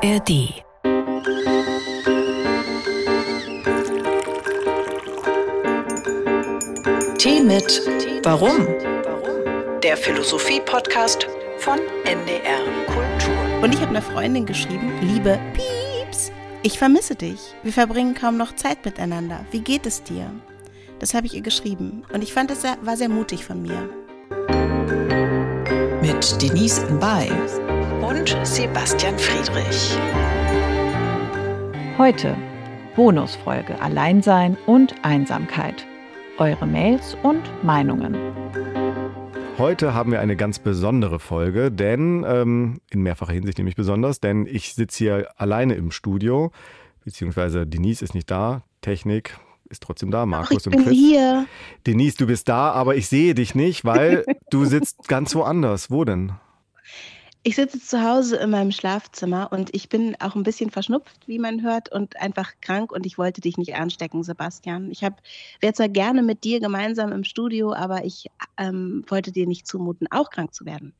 ARD. Tee mit Warum? Der Philosophie-Podcast von NDR Kultur. Und ich habe einer Freundin geschrieben, liebe Pieps, ich vermisse dich. Wir verbringen kaum noch Zeit miteinander. Wie geht es dir? Das habe ich ihr geschrieben und ich fand, das war sehr mutig von mir. Mit Denise Mbay und Sebastian Friedrich. Heute Bonusfolge Alleinsein und Einsamkeit. Eure Mails und Meinungen. Heute haben wir eine ganz besondere Folge, denn ähm, in mehrfacher Hinsicht nämlich besonders, denn ich sitze hier alleine im Studio, beziehungsweise Denise ist nicht da, Technik ist trotzdem da, Markus Ach, ich und Chris. Hier. Denise, du bist da, aber ich sehe dich nicht, weil du sitzt ganz woanders. Wo denn? Ich sitze zu Hause in meinem Schlafzimmer und ich bin auch ein bisschen verschnupft, wie man hört, und einfach krank und ich wollte dich nicht anstecken, Sebastian. Ich wäre zwar gerne mit dir gemeinsam im Studio, aber ich ähm, wollte dir nicht zumuten, auch krank zu werden.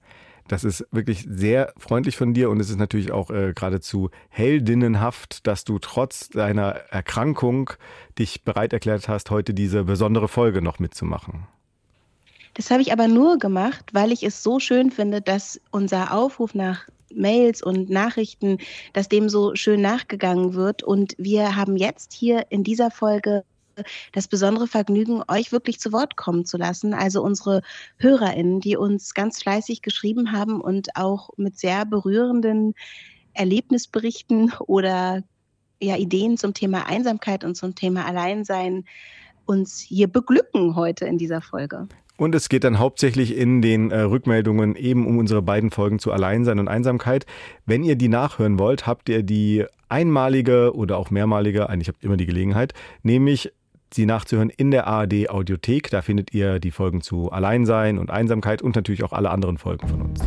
Das ist wirklich sehr freundlich von dir und es ist natürlich auch äh, geradezu heldinnenhaft, dass du trotz deiner Erkrankung dich bereit erklärt hast, heute diese besondere Folge noch mitzumachen. Das habe ich aber nur gemacht, weil ich es so schön finde, dass unser Aufruf nach Mails und Nachrichten, dass dem so schön nachgegangen wird. Und wir haben jetzt hier in dieser Folge das besondere Vergnügen, euch wirklich zu Wort kommen zu lassen. Also unsere HörerInnen, die uns ganz fleißig geschrieben haben und auch mit sehr berührenden Erlebnisberichten oder ja, Ideen zum Thema Einsamkeit und zum Thema Alleinsein uns hier beglücken heute in dieser Folge. Und es geht dann hauptsächlich in den äh, Rückmeldungen eben um unsere beiden Folgen zu Alleinsein und Einsamkeit. Wenn ihr die nachhören wollt, habt ihr die einmalige oder auch mehrmalige, eigentlich habt ihr immer die Gelegenheit, nämlich sie nachzuhören in der ARD Audiothek. Da findet ihr die Folgen zu Alleinsein und Einsamkeit und natürlich auch alle anderen Folgen von uns.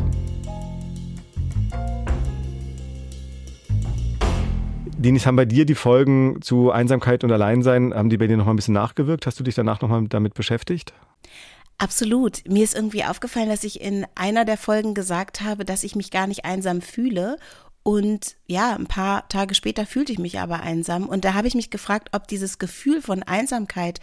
Denis, haben bei dir die Folgen zu Einsamkeit und Alleinsein, haben die bei dir noch mal ein bisschen nachgewirkt? Hast du dich danach noch mal damit beschäftigt? Absolut. Mir ist irgendwie aufgefallen, dass ich in einer der Folgen gesagt habe, dass ich mich gar nicht einsam fühle. Und ja, ein paar Tage später fühlte ich mich aber einsam. Und da habe ich mich gefragt, ob dieses Gefühl von Einsamkeit,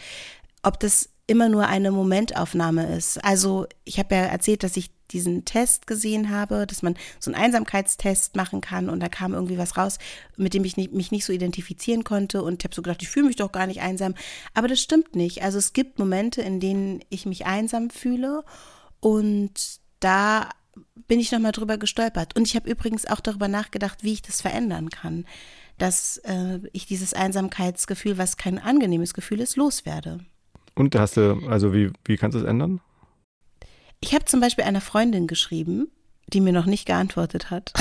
ob das immer nur eine Momentaufnahme ist. Also ich habe ja erzählt, dass ich diesen Test gesehen habe, dass man so einen Einsamkeitstest machen kann und da kam irgendwie was raus, mit dem ich nicht, mich nicht so identifizieren konnte und habe so gedacht, ich fühle mich doch gar nicht einsam. Aber das stimmt nicht. Also es gibt Momente, in denen ich mich einsam fühle und da bin ich nochmal drüber gestolpert. Und ich habe übrigens auch darüber nachgedacht, wie ich das verändern kann, dass äh, ich dieses Einsamkeitsgefühl, was kein angenehmes Gefühl ist, loswerde. Und hast du, also wie, wie kannst du es ändern? Ich habe zum Beispiel einer Freundin geschrieben, die mir noch nicht geantwortet hat.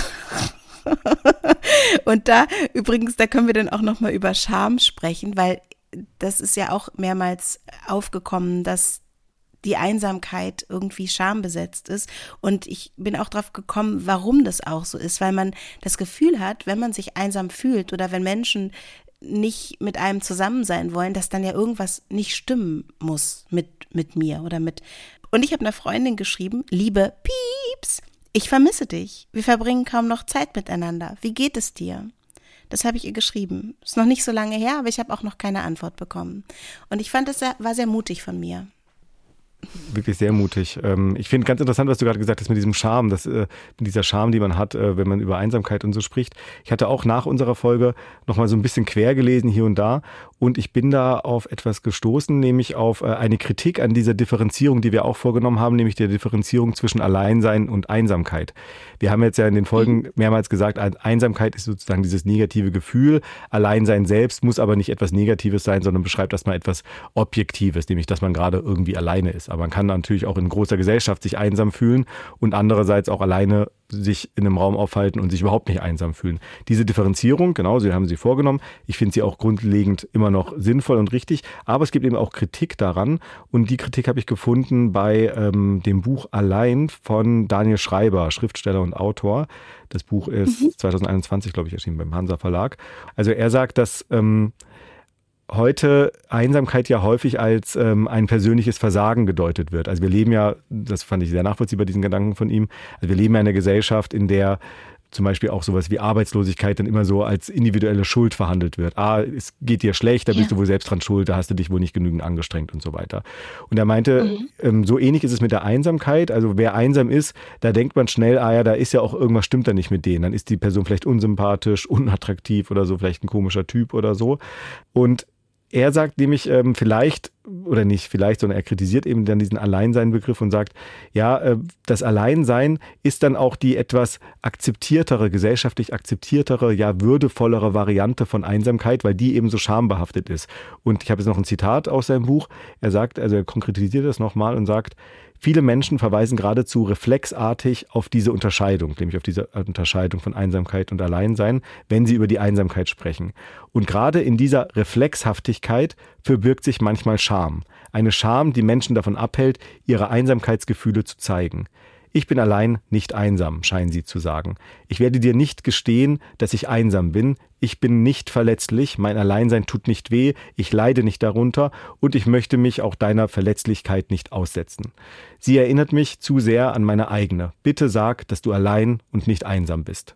und da übrigens, da können wir dann auch noch mal über Scham sprechen, weil das ist ja auch mehrmals aufgekommen, dass die Einsamkeit irgendwie schambesetzt ist. Und ich bin auch drauf gekommen, warum das auch so ist, weil man das Gefühl hat, wenn man sich einsam fühlt oder wenn Menschen nicht mit einem zusammen sein wollen, dass dann ja irgendwas nicht stimmen muss mit, mit mir oder mit, und ich habe einer Freundin geschrieben, liebe Pieps, ich vermisse dich. Wir verbringen kaum noch Zeit miteinander. Wie geht es dir? Das habe ich ihr geschrieben. Ist noch nicht so lange her, aber ich habe auch noch keine Antwort bekommen. Und ich fand, es war sehr mutig von mir wirklich sehr mutig. Ähm, ich finde ganz interessant, was du gerade gesagt hast mit diesem Charme, das, äh, mit dieser Charme, die man hat, äh, wenn man über Einsamkeit und so spricht. Ich hatte auch nach unserer Folge nochmal so ein bisschen quer gelesen hier und da und ich bin da auf etwas gestoßen, nämlich auf äh, eine Kritik an dieser Differenzierung, die wir auch vorgenommen haben, nämlich der Differenzierung zwischen Alleinsein und Einsamkeit. Wir haben jetzt ja in den Folgen mhm. mehrmals gesagt, Einsamkeit ist sozusagen dieses negative Gefühl. Alleinsein selbst muss aber nicht etwas Negatives sein, sondern beschreibt erstmal etwas Objektives, nämlich dass man gerade irgendwie alleine ist. Aber man kann natürlich auch in großer Gesellschaft sich einsam fühlen und andererseits auch alleine sich in einem Raum aufhalten und sich überhaupt nicht einsam fühlen. Diese Differenzierung, genau, sie haben sie vorgenommen. Ich finde sie auch grundlegend immer noch sinnvoll und richtig. Aber es gibt eben auch Kritik daran. Und die Kritik habe ich gefunden bei ähm, dem Buch Allein von Daniel Schreiber, Schriftsteller und Autor. Das Buch ist mhm. 2021, glaube ich, erschienen beim Hansa Verlag. Also er sagt, dass ähm, heute Einsamkeit ja häufig als ähm, ein persönliches Versagen gedeutet wird. Also wir leben ja, das fand ich sehr nachvollziehbar, diesen Gedanken von ihm, also wir leben ja in einer Gesellschaft, in der zum Beispiel auch sowas wie Arbeitslosigkeit dann immer so als individuelle Schuld verhandelt wird. Ah, es geht dir schlecht, da bist ja. du wohl selbst dran schuld, da hast du dich wohl nicht genügend angestrengt und so weiter. Und er meinte, mhm. ähm, so ähnlich ist es mit der Einsamkeit. Also wer einsam ist, da denkt man schnell, ah ja, da ist ja auch irgendwas stimmt da nicht mit denen. Dann ist die Person vielleicht unsympathisch, unattraktiv oder so, vielleicht ein komischer Typ oder so. Und er sagt nämlich ähm, vielleicht, oder nicht vielleicht, sondern er kritisiert eben dann diesen Alleinsein-Begriff und sagt, ja, äh, das Alleinsein ist dann auch die etwas akzeptiertere, gesellschaftlich akzeptiertere, ja, würdevollere Variante von Einsamkeit, weil die eben so schambehaftet ist. Und ich habe jetzt noch ein Zitat aus seinem Buch. Er sagt, also er konkretisiert das nochmal und sagt, Viele Menschen verweisen geradezu reflexartig auf diese Unterscheidung, nämlich auf diese Unterscheidung von Einsamkeit und Alleinsein, wenn sie über die Einsamkeit sprechen. Und gerade in dieser Reflexhaftigkeit verbirgt sich manchmal Scham. Eine Scham, die Menschen davon abhält, ihre Einsamkeitsgefühle zu zeigen. Ich bin allein nicht einsam, scheinen sie zu sagen. Ich werde dir nicht gestehen, dass ich einsam bin. Ich bin nicht verletzlich, mein Alleinsein tut nicht weh, ich leide nicht darunter und ich möchte mich auch deiner Verletzlichkeit nicht aussetzen. Sie erinnert mich zu sehr an meine eigene. Bitte sag, dass du allein und nicht einsam bist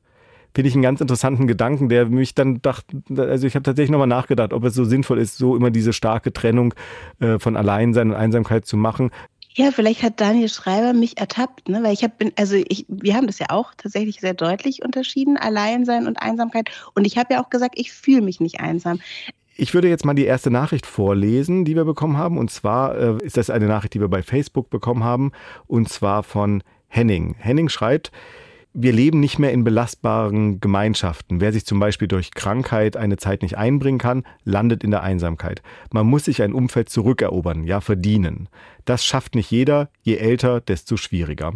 finde ich einen ganz interessanten Gedanken, der mich dann dachte, also ich habe tatsächlich nochmal nachgedacht, ob es so sinnvoll ist, so immer diese starke Trennung äh, von Alleinsein und Einsamkeit zu machen. Ja, vielleicht hat Daniel Schreiber mich ertappt, ne? weil ich habe, also ich, wir haben das ja auch tatsächlich sehr deutlich unterschieden, Alleinsein und Einsamkeit. Und ich habe ja auch gesagt, ich fühle mich nicht einsam. Ich würde jetzt mal die erste Nachricht vorlesen, die wir bekommen haben. Und zwar äh, ist das eine Nachricht, die wir bei Facebook bekommen haben. Und zwar von Henning. Henning schreibt, wir leben nicht mehr in belastbaren Gemeinschaften. Wer sich zum Beispiel durch Krankheit eine Zeit nicht einbringen kann, landet in der Einsamkeit. Man muss sich ein Umfeld zurückerobern, ja verdienen. Das schafft nicht jeder, je älter, desto schwieriger.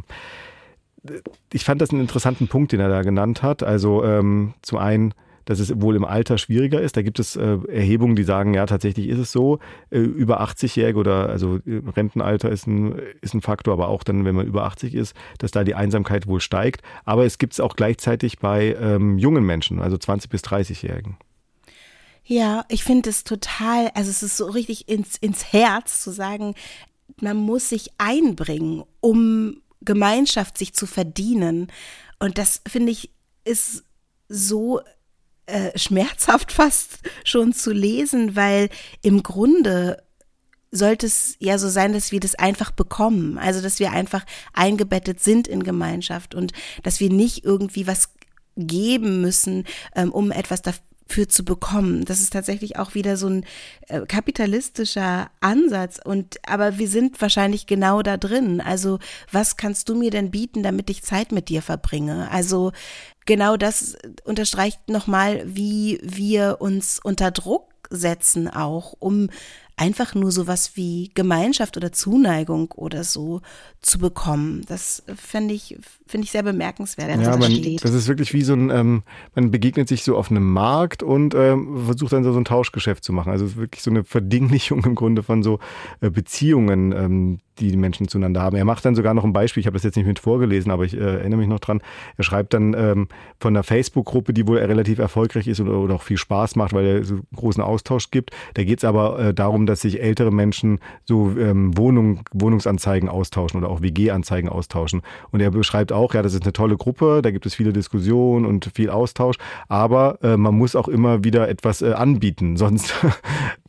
Ich fand das einen interessanten Punkt, den er da genannt hat. Also ähm, zum einen dass es wohl im Alter schwieriger ist. Da gibt es äh, Erhebungen, die sagen, ja, tatsächlich ist es so. Äh, über 80-Jährige oder also äh, Rentenalter ist ein, ist ein Faktor, aber auch dann, wenn man über 80 ist, dass da die Einsamkeit wohl steigt. Aber es gibt es auch gleichzeitig bei ähm, jungen Menschen, also 20 bis 30-Jährigen. Ja, ich finde es total, also es ist so richtig ins, ins Herz zu sagen, man muss sich einbringen, um Gemeinschaft sich zu verdienen. Und das finde ich ist so äh, schmerzhaft fast schon zu lesen, weil im Grunde sollte es ja so sein, dass wir das einfach bekommen. Also, dass wir einfach eingebettet sind in Gemeinschaft und dass wir nicht irgendwie was geben müssen, ähm, um etwas dafür zu bekommen. Das ist tatsächlich auch wieder so ein äh, kapitalistischer Ansatz und aber wir sind wahrscheinlich genau da drin. Also, was kannst du mir denn bieten, damit ich Zeit mit dir verbringe? Also, genau das unterstreicht nochmal, wie wir uns unter Druck setzen auch, um einfach nur sowas wie Gemeinschaft oder Zuneigung oder so zu bekommen. Das fände ich, finde ich sehr bemerkenswert. Ja, man, das ist wirklich wie so ein, ähm, man begegnet sich so auf einem Markt und ähm, versucht dann so, so ein Tauschgeschäft zu machen. Also wirklich so eine Verdinglichung im Grunde von so äh, Beziehungen, ähm, die die Menschen zueinander haben. Er macht dann sogar noch ein Beispiel, ich habe das jetzt nicht mit vorgelesen, aber ich äh, erinnere mich noch dran. Er schreibt dann ähm, von einer Facebook-Gruppe, die wohl relativ erfolgreich ist oder, oder, auch viel Spaß macht, weil er so großen Austausch gibt. Da geht es aber äh, darum, dass sich ältere Menschen so ähm, Wohnung, Wohnungsanzeigen austauschen oder auch WG-Anzeigen austauschen. Und er beschreibt auch, ja, das ist eine tolle Gruppe, da gibt es viele Diskussionen und viel Austausch, aber äh, man muss auch immer wieder etwas äh, anbieten, sonst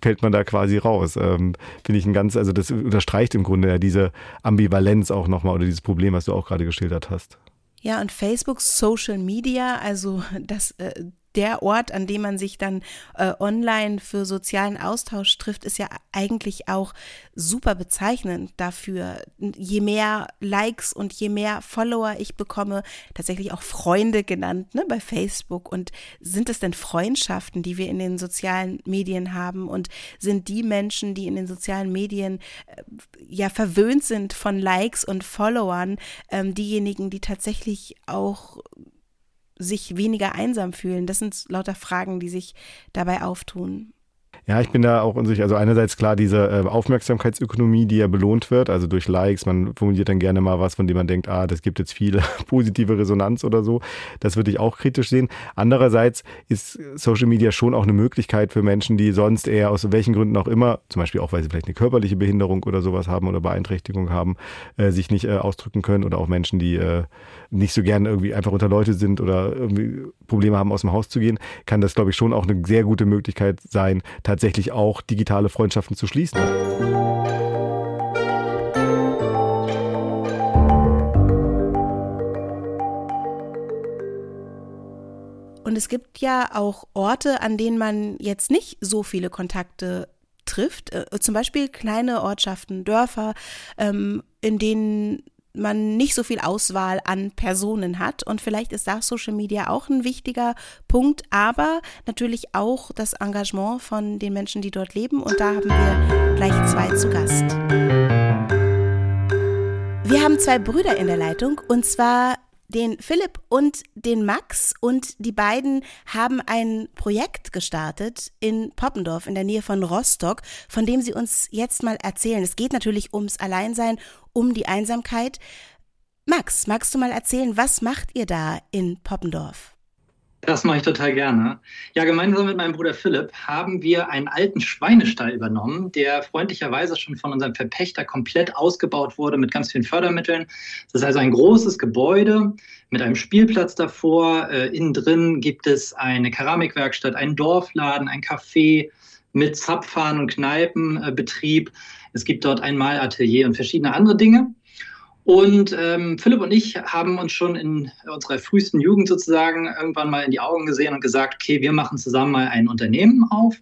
fällt man da quasi raus. Ähm, Finde ich ein ganz, also das unterstreicht im Grunde diese Ambivalenz auch nochmal oder dieses Problem, was du auch gerade geschildert hast. Ja, und Facebook Social Media, also das äh, der Ort, an dem man sich dann äh, online für sozialen Austausch trifft, ist ja eigentlich auch super bezeichnend dafür. Je mehr Likes und je mehr Follower ich bekomme, tatsächlich auch Freunde genannt ne, bei Facebook. Und sind es denn Freundschaften, die wir in den sozialen Medien haben? Und sind die Menschen, die in den sozialen Medien äh, ja verwöhnt sind von Likes und Followern, ähm, diejenigen, die tatsächlich auch sich weniger einsam fühlen? Das sind lauter Fragen, die sich dabei auftun. Ja, ich bin da auch unsicher. Also einerseits klar diese äh, Aufmerksamkeitsökonomie, die ja belohnt wird, also durch Likes. Man formuliert dann gerne mal was, von dem man denkt, ah, das gibt jetzt viel positive Resonanz oder so. Das würde ich auch kritisch sehen. Andererseits ist Social Media schon auch eine Möglichkeit für Menschen, die sonst eher aus welchen Gründen auch immer, zum Beispiel auch, weil sie vielleicht eine körperliche Behinderung oder sowas haben oder Beeinträchtigung haben, äh, sich nicht äh, ausdrücken können oder auch Menschen, die nicht so gerne irgendwie einfach unter Leute sind oder irgendwie Probleme haben, aus dem Haus zu gehen, kann das, glaube ich, schon auch eine sehr gute Möglichkeit sein, tatsächlich auch digitale Freundschaften zu schließen. Und es gibt ja auch Orte, an denen man jetzt nicht so viele Kontakte trifft. Äh, zum Beispiel kleine Ortschaften, Dörfer, ähm, in denen man nicht so viel Auswahl an Personen hat. Und vielleicht ist da Social Media auch ein wichtiger Punkt, aber natürlich auch das Engagement von den Menschen, die dort leben. Und da haben wir gleich zwei zu Gast. Wir haben zwei Brüder in der Leitung und zwar den Philipp und den Max und die beiden haben ein Projekt gestartet in Poppendorf in der Nähe von Rostock, von dem sie uns jetzt mal erzählen. Es geht natürlich ums Alleinsein, um die Einsamkeit. Max, magst du mal erzählen, was macht ihr da in Poppendorf? Das mache ich total gerne. Ja, gemeinsam mit meinem Bruder Philipp haben wir einen alten Schweinestall übernommen, der freundlicherweise schon von unserem Verpächter komplett ausgebaut wurde mit ganz vielen Fördermitteln. Das ist also ein großes Gebäude mit einem Spielplatz davor. Äh, innen drin gibt es eine Keramikwerkstatt, einen Dorfladen, ein Café mit Zapfhahn und Kneipenbetrieb. Es gibt dort ein Malatelier und verschiedene andere Dinge. Und ähm, Philipp und ich haben uns schon in unserer frühesten Jugend sozusagen irgendwann mal in die Augen gesehen und gesagt, okay, wir machen zusammen mal ein Unternehmen auf.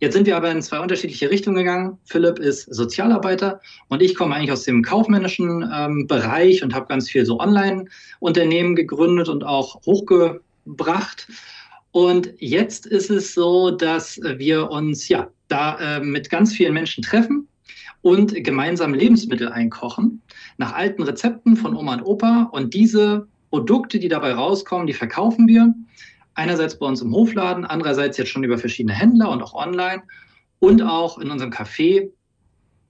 Jetzt sind wir aber in zwei unterschiedliche Richtungen gegangen. Philipp ist Sozialarbeiter und ich komme eigentlich aus dem kaufmännischen ähm, Bereich und habe ganz viel so Online-Unternehmen gegründet und auch hochgebracht. Und jetzt ist es so, dass wir uns ja da äh, mit ganz vielen Menschen treffen und gemeinsam Lebensmittel einkochen nach alten Rezepten von Oma und Opa. Und diese Produkte, die dabei rauskommen, die verkaufen wir. Einerseits bei uns im Hofladen, andererseits jetzt schon über verschiedene Händler und auch online und auch in unserem Café,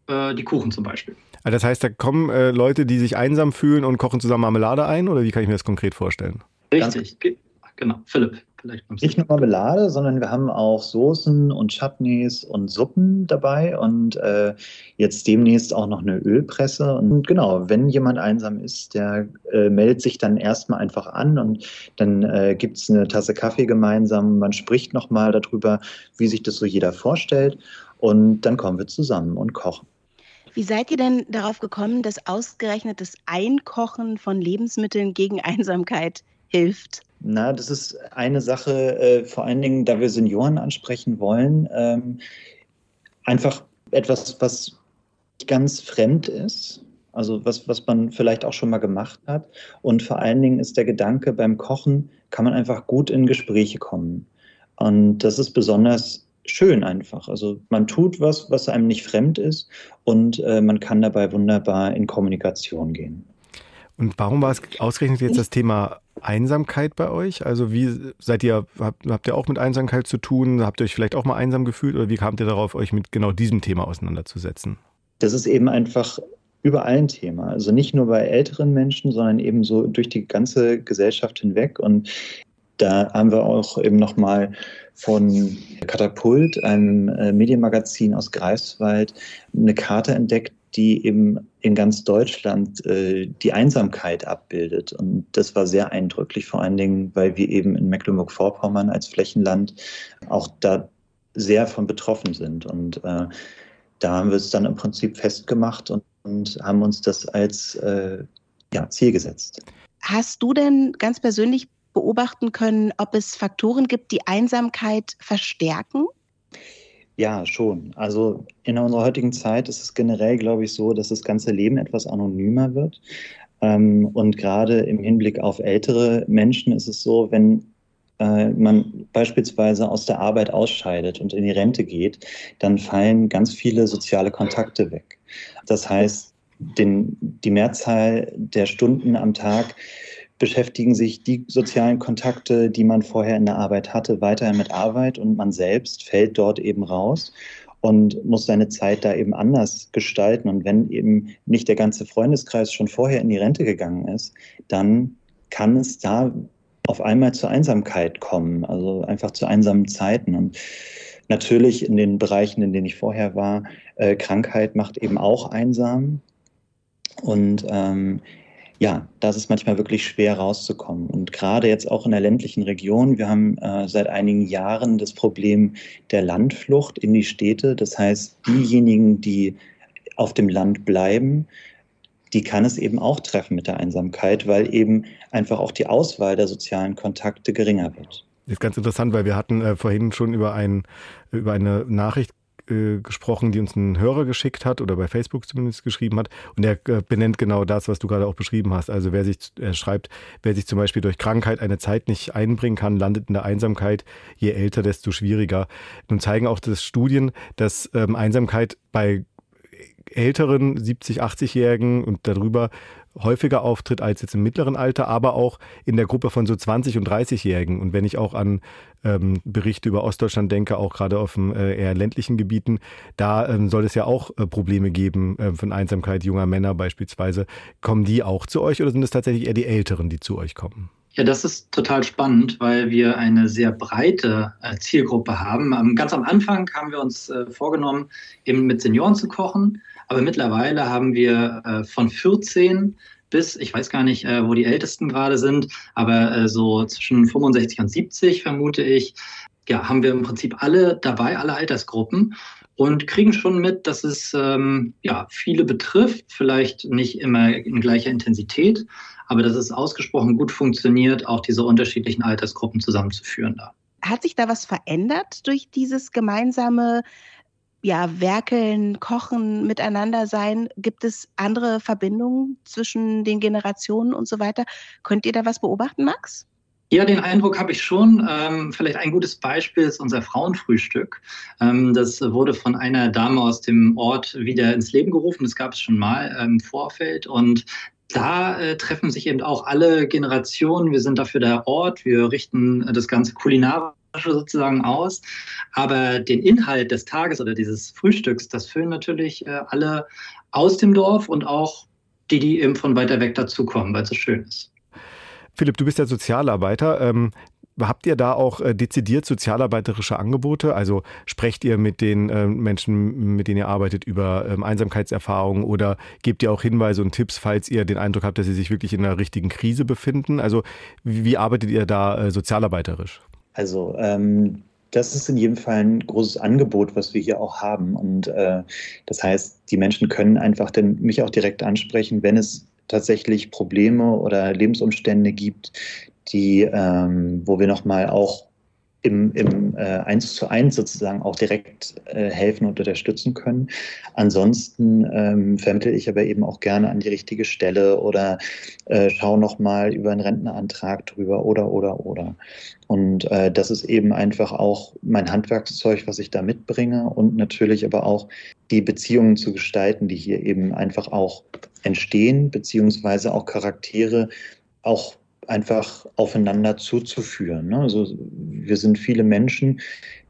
äh, die Kuchen zum Beispiel. Also das heißt, da kommen äh, Leute, die sich einsam fühlen und kochen zusammen Marmelade ein oder wie kann ich mir das konkret vorstellen? Richtig, genau. Philipp. Nicht nur Marmelade, sondern wir haben auch Soßen und Chutneys und Suppen dabei und äh, jetzt demnächst auch noch eine Ölpresse. Und genau, wenn jemand einsam ist, der äh, meldet sich dann erstmal einfach an und dann äh, gibt es eine Tasse Kaffee gemeinsam. Man spricht nochmal darüber, wie sich das so jeder vorstellt und dann kommen wir zusammen und kochen. Wie seid ihr denn darauf gekommen, dass ausgerechnet das Einkochen von Lebensmitteln gegen Einsamkeit hilft? Na, das ist eine Sache, äh, vor allen Dingen, da wir Senioren ansprechen wollen, ähm, einfach etwas, was ganz fremd ist, also was, was man vielleicht auch schon mal gemacht hat. Und vor allen Dingen ist der Gedanke, beim Kochen kann man einfach gut in Gespräche kommen. Und das ist besonders schön einfach. Also man tut was, was einem nicht fremd ist und äh, man kann dabei wunderbar in Kommunikation gehen. Und warum war es ausgerechnet jetzt das Thema Einsamkeit bei euch? Also wie seid ihr, habt, habt ihr auch mit Einsamkeit zu tun? Habt ihr euch vielleicht auch mal einsam gefühlt oder wie kamt ihr darauf, euch mit genau diesem Thema auseinanderzusetzen? Das ist eben einfach überall ein Thema. Also nicht nur bei älteren Menschen, sondern eben so durch die ganze Gesellschaft hinweg. Und da haben wir auch eben nochmal von Katapult, einem äh, Medienmagazin aus Greifswald, eine Karte entdeckt, die eben in ganz Deutschland äh, die Einsamkeit abbildet. Und das war sehr eindrücklich, vor allen Dingen, weil wir eben in Mecklenburg-Vorpommern als Flächenland auch da sehr von betroffen sind. Und äh, da haben wir es dann im Prinzip festgemacht und, und haben uns das als äh, ja, Ziel gesetzt. Hast du denn ganz persönlich beobachten können, ob es Faktoren gibt, die Einsamkeit verstärken? Ja, schon. Also in unserer heutigen Zeit ist es generell, glaube ich, so, dass das ganze Leben etwas anonymer wird. Ähm, und gerade im Hinblick auf ältere Menschen ist es so, wenn äh, man beispielsweise aus der Arbeit ausscheidet und in die Rente geht, dann fallen ganz viele soziale Kontakte weg. Das heißt, den, die Mehrzahl der Stunden am Tag beschäftigen sich die sozialen Kontakte, die man vorher in der Arbeit hatte, weiterhin mit Arbeit und man selbst fällt dort eben raus und muss seine Zeit da eben anders gestalten. Und wenn eben nicht der ganze Freundeskreis schon vorher in die Rente gegangen ist, dann kann es da auf einmal zur Einsamkeit kommen, also einfach zu einsamen Zeiten. Und natürlich in den Bereichen, in denen ich vorher war, äh, Krankheit macht eben auch einsam. Und ähm, ja, da ist manchmal wirklich schwer rauszukommen. Und gerade jetzt auch in der ländlichen Region, wir haben äh, seit einigen Jahren das Problem der Landflucht in die Städte. Das heißt, diejenigen, die auf dem Land bleiben, die kann es eben auch treffen mit der Einsamkeit, weil eben einfach auch die Auswahl der sozialen Kontakte geringer wird. Das ist ganz interessant, weil wir hatten äh, vorhin schon über, ein, über eine Nachricht äh, gesprochen, die uns ein Hörer geschickt hat oder bei Facebook zumindest geschrieben hat. Und er äh, benennt genau das, was du gerade auch beschrieben hast. Also wer sich, er schreibt, wer sich zum Beispiel durch Krankheit eine Zeit nicht einbringen kann, landet in der Einsamkeit. Je älter, desto schwieriger. Nun zeigen auch das Studien, dass ähm, Einsamkeit bei älteren 70, 80-Jährigen und darüber häufiger auftritt als jetzt im mittleren Alter, aber auch in der Gruppe von so 20- und 30-Jährigen. Und wenn ich auch an ähm, Berichte über Ostdeutschland denke, auch gerade auf den äh, eher ländlichen Gebieten, da ähm, soll es ja auch äh, Probleme geben äh, von Einsamkeit junger Männer beispielsweise. Kommen die auch zu euch oder sind es tatsächlich eher die Älteren, die zu euch kommen? Ja, das ist total spannend, weil wir eine sehr breite äh, Zielgruppe haben. Ähm, ganz am Anfang haben wir uns äh, vorgenommen, eben mit Senioren zu kochen. Aber mittlerweile haben wir äh, von 14 bis, ich weiß gar nicht, äh, wo die Ältesten gerade sind, aber äh, so zwischen 65 und 70 vermute ich, ja, haben wir im Prinzip alle dabei, alle Altersgruppen und kriegen schon mit, dass es ähm, ja, viele betrifft, vielleicht nicht immer in gleicher Intensität, aber dass es ausgesprochen gut funktioniert, auch diese unterschiedlichen Altersgruppen zusammenzuführen da. Hat sich da was verändert durch dieses gemeinsame ja, werkeln, kochen, miteinander sein? Gibt es andere Verbindungen zwischen den Generationen und so weiter? Könnt ihr da was beobachten, Max? Ja, den Eindruck habe ich schon. Ähm, vielleicht ein gutes Beispiel ist unser Frauenfrühstück. Ähm, das wurde von einer Dame aus dem Ort wieder ins Leben gerufen. Das gab es schon mal im Vorfeld. Und da äh, treffen sich eben auch alle Generationen. Wir sind dafür der Ort. Wir richten das Ganze kulinarisch sozusagen aus. Aber den Inhalt des Tages oder dieses Frühstücks, das füllen natürlich äh, alle aus dem Dorf und auch die, die eben von weiter weg dazukommen, weil es so schön ist. Philipp, du bist ja Sozialarbeiter. Ähm, Habt ihr da auch äh, dezidiert sozialarbeiterische Angebote? Also sprecht ihr mit den äh, Menschen, mit denen ihr arbeitet, über ähm, Einsamkeitserfahrungen oder gebt ihr auch Hinweise und Tipps, falls ihr den Eindruck habt, dass sie sich wirklich in einer richtigen Krise befinden? Also wie, wie arbeitet ihr da äh, sozialarbeiterisch? Also ähm, das ist in jedem Fall ein großes Angebot, was wir hier auch haben. Und äh, das heißt, die Menschen können einfach denn mich auch direkt ansprechen, wenn es tatsächlich Probleme oder Lebensumstände gibt, die, ähm, wo wir nochmal auch im, im äh, 1 zu 1 sozusagen auch direkt äh, helfen und unterstützen können. Ansonsten ähm, vermittle ich aber eben auch gerne an die richtige Stelle oder äh, schaue nochmal über einen Rentenantrag drüber oder, oder, oder. Und äh, das ist eben einfach auch mein Handwerkszeug, was ich da mitbringe und natürlich aber auch die Beziehungen zu gestalten, die hier eben einfach auch entstehen, beziehungsweise auch Charaktere auch einfach aufeinander zuzuführen. Ne? Also wir sind viele Menschen,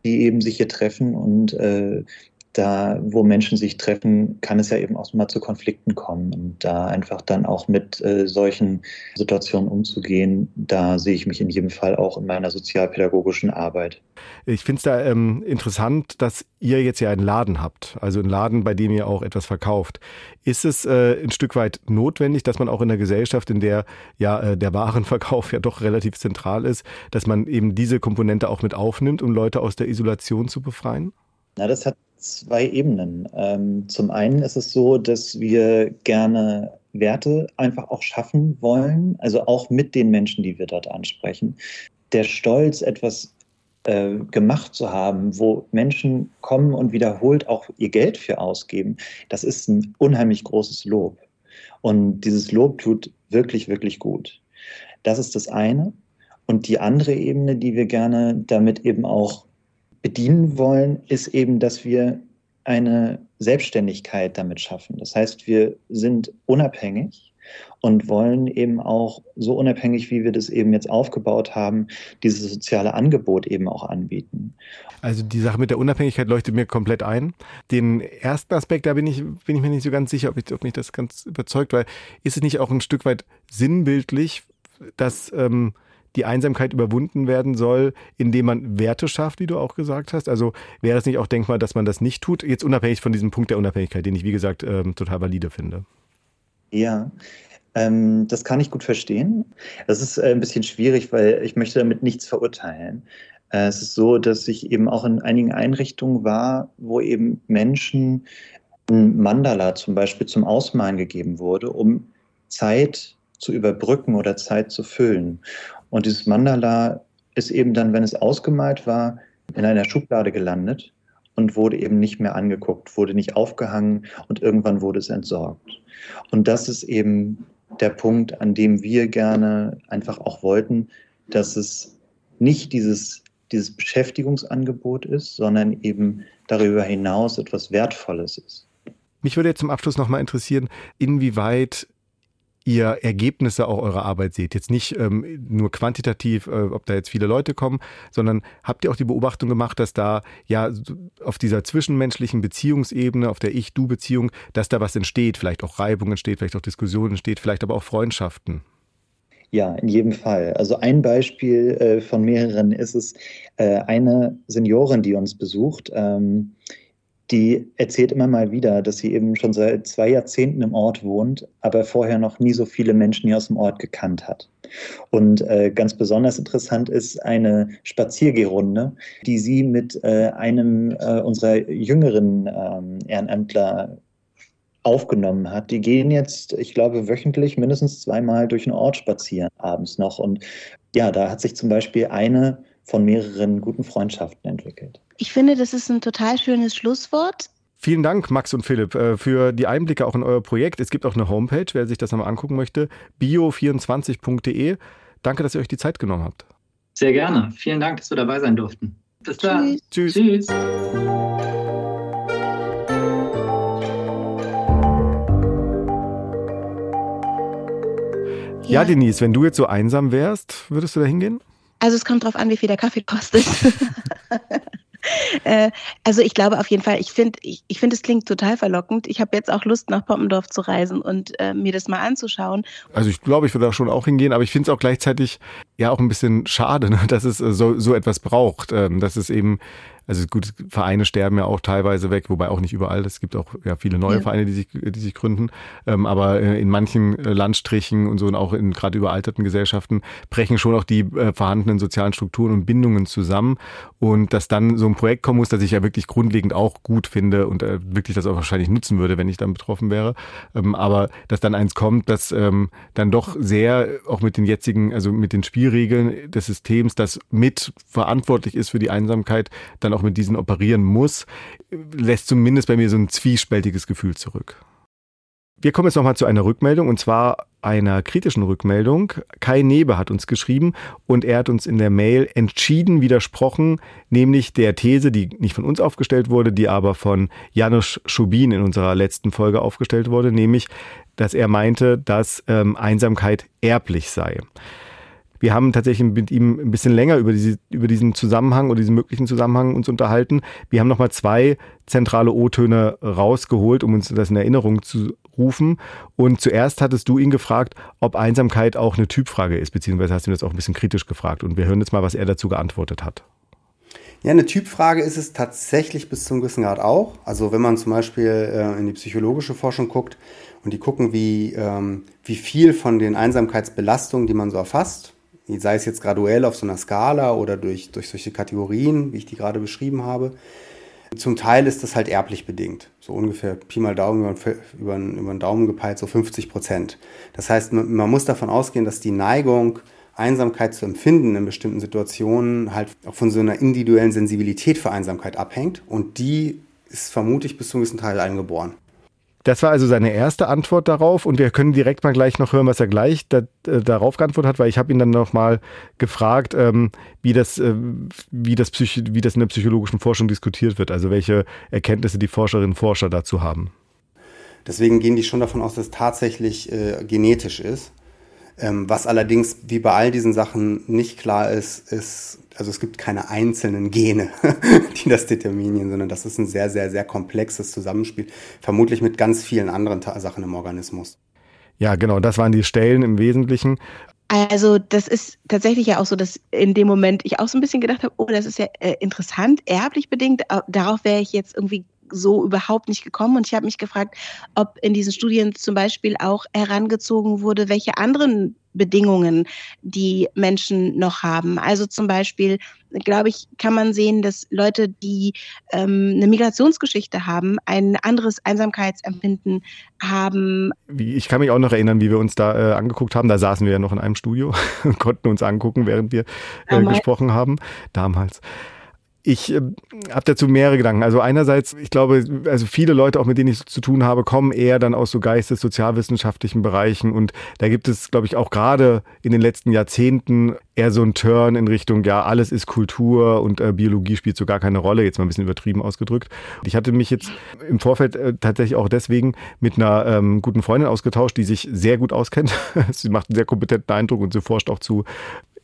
die eben sich hier treffen und äh, da, wo Menschen sich treffen, kann es ja eben auch mal zu Konflikten kommen. Und da einfach dann auch mit äh, solchen Situationen umzugehen, da sehe ich mich in jedem Fall auch in meiner sozialpädagogischen Arbeit. Ich finde es da ähm, interessant, dass ihr jetzt ja einen Laden habt, also einen Laden, bei dem ihr auch etwas verkauft. Ist es äh, ein Stück weit notwendig, dass man auch in der Gesellschaft, in der ja äh, der Warenverkauf ja doch relativ zentral ist, dass man eben diese Komponente auch mit aufnimmt, um Leute aus der Isolation zu befreien? Na, das hat zwei Ebenen. Ähm, zum einen ist es so, dass wir gerne Werte einfach auch schaffen wollen, also auch mit den Menschen, die wir dort ansprechen. Der Stolz, etwas äh, gemacht zu haben, wo Menschen kommen und wiederholt auch ihr Geld für ausgeben, das ist ein unheimlich großes Lob. Und dieses Lob tut wirklich, wirklich gut. Das ist das eine. Und die andere Ebene, die wir gerne damit eben auch bedienen wollen, ist eben, dass wir eine Selbstständigkeit damit schaffen. Das heißt, wir sind unabhängig und wollen eben auch so unabhängig, wie wir das eben jetzt aufgebaut haben, dieses soziale Angebot eben auch anbieten. Also die Sache mit der Unabhängigkeit leuchtet mir komplett ein. Den ersten Aspekt, da bin ich, bin ich mir nicht so ganz sicher, ob, ich, ob mich das ganz überzeugt, weil ist es nicht auch ein Stück weit sinnbildlich, dass ähm, die Einsamkeit überwunden werden soll, indem man Werte schafft, wie du auch gesagt hast. Also wäre es nicht auch denkbar, dass man das nicht tut, jetzt unabhängig von diesem Punkt der Unabhängigkeit, den ich, wie gesagt, ähm, total valide finde. Ja, ähm, das kann ich gut verstehen. Das ist äh, ein bisschen schwierig, weil ich möchte damit nichts verurteilen. Äh, es ist so, dass ich eben auch in einigen Einrichtungen war, wo eben Menschen ein Mandala zum Beispiel zum Ausmalen gegeben wurde, um Zeit zu überbrücken oder Zeit zu füllen. Und dieses Mandala ist eben dann, wenn es ausgemalt war, in einer Schublade gelandet und wurde eben nicht mehr angeguckt, wurde nicht aufgehangen und irgendwann wurde es entsorgt. Und das ist eben der Punkt, an dem wir gerne einfach auch wollten, dass es nicht dieses, dieses Beschäftigungsangebot ist, sondern eben darüber hinaus etwas Wertvolles ist. Mich würde jetzt zum Abschluss nochmal interessieren, inwieweit ihr Ergebnisse auch eurer Arbeit seht. Jetzt nicht ähm, nur quantitativ, äh, ob da jetzt viele Leute kommen, sondern habt ihr auch die Beobachtung gemacht, dass da ja auf dieser zwischenmenschlichen Beziehungsebene, auf der Ich-Du-Beziehung, dass da was entsteht, vielleicht auch Reibung entsteht, vielleicht auch Diskussionen entsteht, vielleicht aber auch Freundschaften? Ja, in jedem Fall. Also ein Beispiel äh, von mehreren ist es äh, eine Seniorin, die uns besucht. Ähm, die erzählt immer mal wieder, dass sie eben schon seit zwei Jahrzehnten im Ort wohnt, aber vorher noch nie so viele Menschen hier aus dem Ort gekannt hat. Und äh, ganz besonders interessant ist eine Spaziergehrunde, die sie mit äh, einem äh, unserer jüngeren ähm, Ehrenämtler aufgenommen hat. Die gehen jetzt, ich glaube, wöchentlich mindestens zweimal durch den Ort spazieren, abends noch. Und ja, da hat sich zum Beispiel eine von mehreren guten Freundschaften entwickelt. Ich finde, das ist ein total schönes Schlusswort. Vielen Dank, Max und Philipp, äh, für die Einblicke auch in euer Projekt. Es gibt auch eine Homepage, wer sich das nochmal angucken möchte, bio24.de. Danke, dass ihr euch die Zeit genommen habt. Sehr gerne. Vielen Dank, dass wir dabei sein durften. Bis dann. Tschüss. Tschüss. Ja, Denise, wenn du jetzt so einsam wärst, würdest du da hingehen? Also es kommt drauf an, wie viel der Kaffee kostet. Äh, also ich glaube auf jeden Fall, ich finde, ich, ich finde, es klingt total verlockend. Ich habe jetzt auch Lust, nach Poppendorf zu reisen und äh, mir das mal anzuschauen. Also ich glaube, ich würde da schon auch hingehen, aber ich finde es auch gleichzeitig ja auch ein bisschen schade, ne, dass es äh, so, so etwas braucht, ähm, dass es eben also gut, Vereine sterben ja auch teilweise weg, wobei auch nicht überall. Es gibt auch ja viele neue ja. Vereine, die sich, die sich gründen. Ähm, aber äh, in manchen äh, Landstrichen und so und auch in gerade überalterten Gesellschaften brechen schon auch die äh, vorhandenen sozialen Strukturen und Bindungen zusammen. Und dass dann so ein Projekt kommen muss, das ich ja wirklich grundlegend auch gut finde und äh, wirklich das auch wahrscheinlich nutzen würde, wenn ich dann betroffen wäre. Ähm, aber dass dann eins kommt, das ähm, dann doch sehr auch mit den jetzigen, also mit den Spielregeln des Systems, das mit verantwortlich ist für die Einsamkeit, dann auch mit diesen operieren muss, lässt zumindest bei mir so ein zwiespältiges Gefühl zurück. Wir kommen jetzt nochmal zu einer Rückmeldung und zwar einer kritischen Rückmeldung. Kai Nebe hat uns geschrieben und er hat uns in der Mail entschieden widersprochen, nämlich der These, die nicht von uns aufgestellt wurde, die aber von Janusz Schubin in unserer letzten Folge aufgestellt wurde, nämlich, dass er meinte, dass ähm, Einsamkeit erblich sei. Wir haben tatsächlich mit ihm ein bisschen länger über, diese, über diesen Zusammenhang oder diesen möglichen Zusammenhang uns unterhalten. Wir haben nochmal zwei zentrale O-Töne rausgeholt, um uns das in Erinnerung zu rufen. Und zuerst hattest du ihn gefragt, ob Einsamkeit auch eine Typfrage ist, beziehungsweise hast du ihn das auch ein bisschen kritisch gefragt. Und wir hören jetzt mal, was er dazu geantwortet hat. Ja, eine Typfrage ist es tatsächlich bis zum gewissen Grad auch. Also wenn man zum Beispiel äh, in die psychologische Forschung guckt und die gucken, wie, ähm, wie viel von den Einsamkeitsbelastungen, die man so erfasst, sei es jetzt graduell auf so einer Skala oder durch, durch solche Kategorien, wie ich die gerade beschrieben habe. Zum Teil ist das halt erblich bedingt. So ungefähr Pi mal Daumen über, über, über den Daumen gepeilt, so 50 Prozent. Das heißt, man, man muss davon ausgehen, dass die Neigung, Einsamkeit zu empfinden in bestimmten Situationen halt auch von so einer individuellen Sensibilität für Einsamkeit abhängt. Und die ist vermutlich bis zum gewissen Teil eingeboren. Das war also seine erste Antwort darauf und wir können direkt mal gleich noch hören, was er gleich da, äh, darauf geantwortet hat, weil ich habe ihn dann noch mal gefragt, ähm, wie das, äh, wie das Psych wie das in der psychologischen Forschung diskutiert wird, also welche Erkenntnisse die Forscherinnen und Forscher dazu haben. Deswegen gehen die schon davon aus, dass es tatsächlich äh, genetisch ist. Ähm, was allerdings, wie bei all diesen Sachen nicht klar ist, ist, also es gibt keine einzelnen Gene, die das determinieren, sondern das ist ein sehr, sehr, sehr komplexes Zusammenspiel, vermutlich mit ganz vielen anderen Sachen im Organismus. Ja, genau, das waren die Stellen im Wesentlichen. Also das ist tatsächlich ja auch so, dass in dem Moment ich auch so ein bisschen gedacht habe, oh, das ist ja äh, interessant, erblich bedingt. Darauf wäre ich jetzt irgendwie so überhaupt nicht gekommen. Und ich habe mich gefragt, ob in diesen Studien zum Beispiel auch herangezogen wurde, welche anderen Bedingungen die Menschen noch haben. Also zum Beispiel, glaube ich, kann man sehen, dass Leute, die ähm, eine Migrationsgeschichte haben, ein anderes Einsamkeitsempfinden haben. Ich kann mich auch noch erinnern, wie wir uns da äh, angeguckt haben. Da saßen wir ja noch in einem Studio und konnten uns angucken, während wir äh, gesprochen haben. Damals. Ich äh, habe dazu mehrere Gedanken. Also einerseits, ich glaube, also viele Leute, auch mit denen ich zu tun habe, kommen eher dann aus so geistes-, sozialwissenschaftlichen Bereichen und da gibt es, glaube ich, auch gerade in den letzten Jahrzehnten eher so einen Turn in Richtung, ja, alles ist Kultur und äh, Biologie spielt so gar keine Rolle, jetzt mal ein bisschen übertrieben ausgedrückt. Ich hatte mich jetzt im Vorfeld äh, tatsächlich auch deswegen mit einer ähm, guten Freundin ausgetauscht, die sich sehr gut auskennt. sie macht einen sehr kompetenten Eindruck und sie forscht auch zu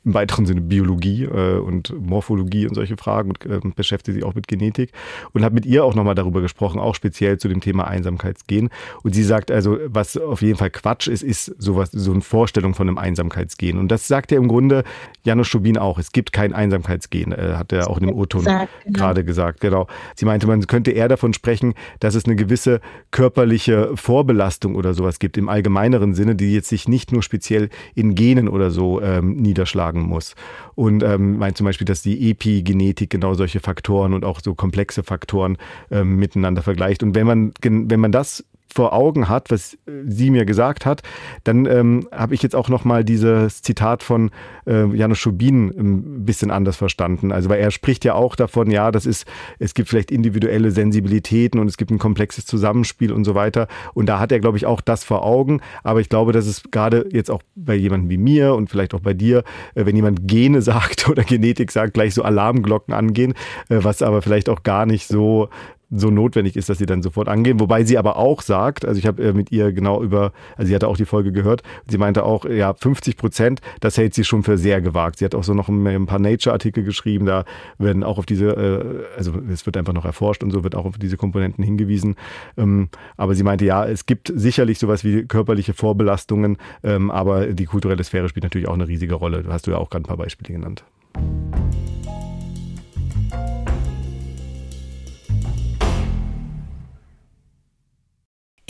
im weiteren Sinne Biologie äh, und Morphologie und solche Fragen und äh, beschäftigt sich auch mit Genetik und habe mit ihr auch nochmal darüber gesprochen, auch speziell zu dem Thema Einsamkeitsgen. Und sie sagt also, was auf jeden Fall Quatsch ist, ist sowas, so eine Vorstellung von einem Einsamkeitsgen. Und das sagt ja im Grunde Janusz Schubin auch. Es gibt kein Einsamkeitsgen, äh, hat er auch in dem O-Ton genau. gerade gesagt. Genau. Sie meinte, man könnte eher davon sprechen, dass es eine gewisse körperliche Vorbelastung oder sowas gibt im allgemeineren Sinne, die jetzt sich nicht nur speziell in Genen oder so ähm, niederschlagen tragen muss. Und ähm, meint zum Beispiel, dass die Epigenetik genau solche Faktoren und auch so komplexe Faktoren ähm, miteinander vergleicht. Und wenn man, wenn man das vor Augen hat, was äh, sie mir gesagt hat, dann ähm, habe ich jetzt auch noch mal dieses Zitat von äh, Janusz Schubin ein bisschen anders verstanden. Also weil er spricht ja auch davon, ja, das ist, es gibt vielleicht individuelle Sensibilitäten und es gibt ein komplexes Zusammenspiel und so weiter. Und da hat er, glaube ich, auch das vor Augen. Aber ich glaube, dass es gerade jetzt auch bei jemandem wie mir und vielleicht auch bei dir, äh, wenn jemand Gene sagt oder Genetik sagt, gleich so Alarmglocken angehen, äh, was aber vielleicht auch gar nicht so so notwendig ist, dass sie dann sofort angehen. Wobei sie aber auch sagt, also ich habe äh, mit ihr genau über, also sie hatte auch die Folge gehört, sie meinte auch, ja, 50 Prozent, das hält sie schon für sehr gewagt. Sie hat auch so noch ein paar Nature-Artikel geschrieben, da werden auch auf diese, äh, also es wird einfach noch erforscht und so wird auch auf diese Komponenten hingewiesen. Ähm, aber sie meinte, ja, es gibt sicherlich sowas wie körperliche Vorbelastungen, ähm, aber die kulturelle Sphäre spielt natürlich auch eine riesige Rolle. Du hast du ja auch gerade ein paar Beispiele genannt.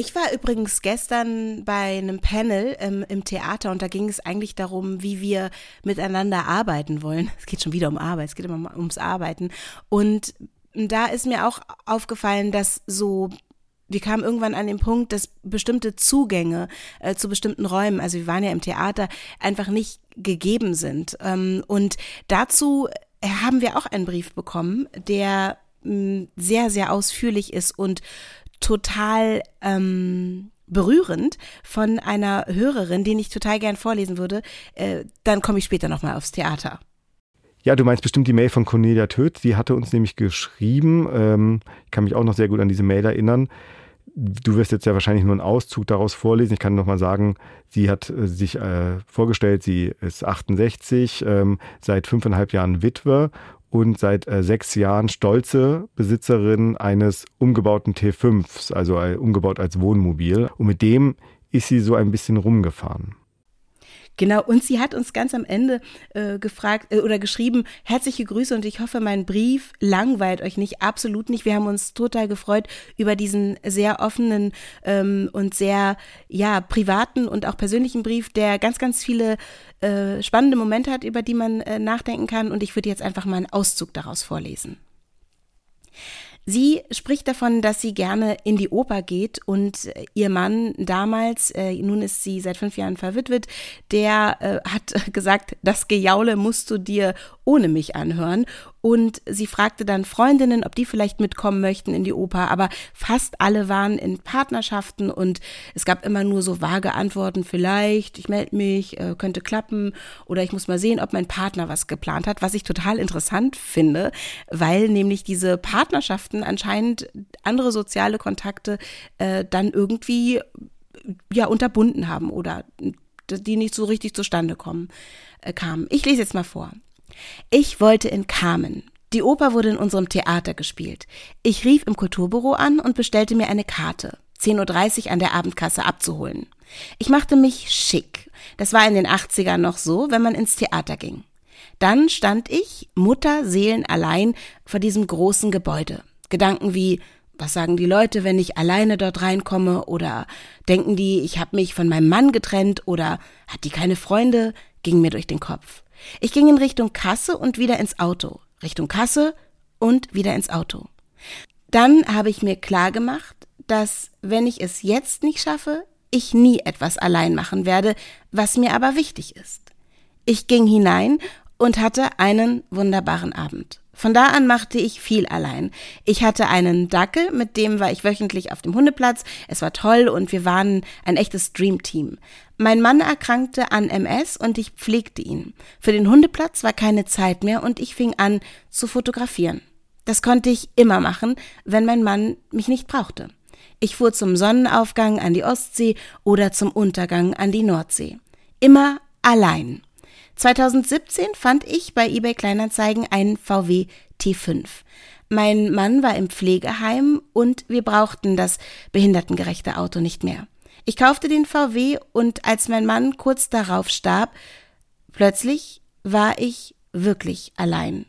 Ich war übrigens gestern bei einem Panel ähm, im Theater und da ging es eigentlich darum, wie wir miteinander arbeiten wollen. Es geht schon wieder um Arbeit, es geht immer ums Arbeiten. Und da ist mir auch aufgefallen, dass so wir kamen irgendwann an den Punkt, dass bestimmte Zugänge äh, zu bestimmten Räumen, also wir waren ja im Theater, einfach nicht gegeben sind. Ähm, und dazu haben wir auch einen Brief bekommen, der mh, sehr, sehr ausführlich ist und total ähm, berührend von einer Hörerin, den ich total gern vorlesen würde. Äh, dann komme ich später nochmal aufs Theater. Ja, du meinst bestimmt die Mail von Cornelia Töth. Die hatte uns nämlich geschrieben. Ähm, ich kann mich auch noch sehr gut an diese Mail erinnern. Du wirst jetzt ja wahrscheinlich nur einen Auszug daraus vorlesen. Ich kann noch mal sagen, sie hat äh, sich äh, vorgestellt, sie ist 68, ähm, seit fünfeinhalb Jahren Witwe und seit äh, sechs Jahren stolze Besitzerin eines umgebauten T5s, also äh, umgebaut als Wohnmobil. Und mit dem ist sie so ein bisschen rumgefahren. Genau, und sie hat uns ganz am Ende äh, gefragt äh, oder geschrieben, herzliche Grüße und ich hoffe, mein Brief langweilt euch nicht, absolut nicht. Wir haben uns total gefreut über diesen sehr offenen ähm, und sehr, ja, privaten und auch persönlichen Brief, der ganz, ganz viele äh, spannende Momente hat, über die man äh, nachdenken kann. Und ich würde jetzt einfach mal einen Auszug daraus vorlesen. Sie spricht davon, dass sie gerne in die Oper geht und äh, ihr Mann damals, äh, nun ist sie seit fünf Jahren verwitwet, der äh, hat gesagt, das Gejaule musst du dir ohne mich anhören. Und sie fragte dann Freundinnen, ob die vielleicht mitkommen möchten in die Oper. Aber fast alle waren in Partnerschaften und es gab immer nur so vage Antworten. Vielleicht, ich melde mich, äh, könnte klappen. Oder ich muss mal sehen, ob mein Partner was geplant hat. Was ich total interessant finde, weil nämlich diese Partnerschaften anscheinend andere soziale Kontakte äh, dann irgendwie ja unterbunden haben oder die nicht so richtig zustande kommen, äh, kamen. Ich lese jetzt mal vor. Ich wollte in Carmen. Die Oper wurde in unserem Theater gespielt. Ich rief im Kulturbüro an und bestellte mir eine Karte, 10.30 Uhr an der Abendkasse abzuholen. Ich machte mich schick. Das war in den 80ern noch so, wenn man ins Theater ging. Dann stand ich, Mutter Seelen allein, vor diesem großen Gebäude. Gedanken wie, was sagen die Leute, wenn ich alleine dort reinkomme? Oder denken die, ich habe mich von meinem Mann getrennt? Oder hat die keine Freunde? ging mir durch den Kopf. Ich ging in Richtung Kasse und wieder ins Auto. Richtung Kasse und wieder ins Auto. Dann habe ich mir klar gemacht, dass wenn ich es jetzt nicht schaffe, ich nie etwas allein machen werde, was mir aber wichtig ist. Ich ging hinein und hatte einen wunderbaren Abend. Von da an machte ich viel allein. Ich hatte einen Dackel, mit dem war ich wöchentlich auf dem Hundeplatz. Es war toll und wir waren ein echtes Dreamteam. Mein Mann erkrankte an MS und ich pflegte ihn. Für den Hundeplatz war keine Zeit mehr und ich fing an zu fotografieren. Das konnte ich immer machen, wenn mein Mann mich nicht brauchte. Ich fuhr zum Sonnenaufgang an die Ostsee oder zum Untergang an die Nordsee. Immer allein. 2017 fand ich bei eBay Kleinanzeigen einen VW T5. Mein Mann war im Pflegeheim und wir brauchten das behindertengerechte Auto nicht mehr. Ich kaufte den VW und als mein Mann kurz darauf starb, plötzlich war ich wirklich allein.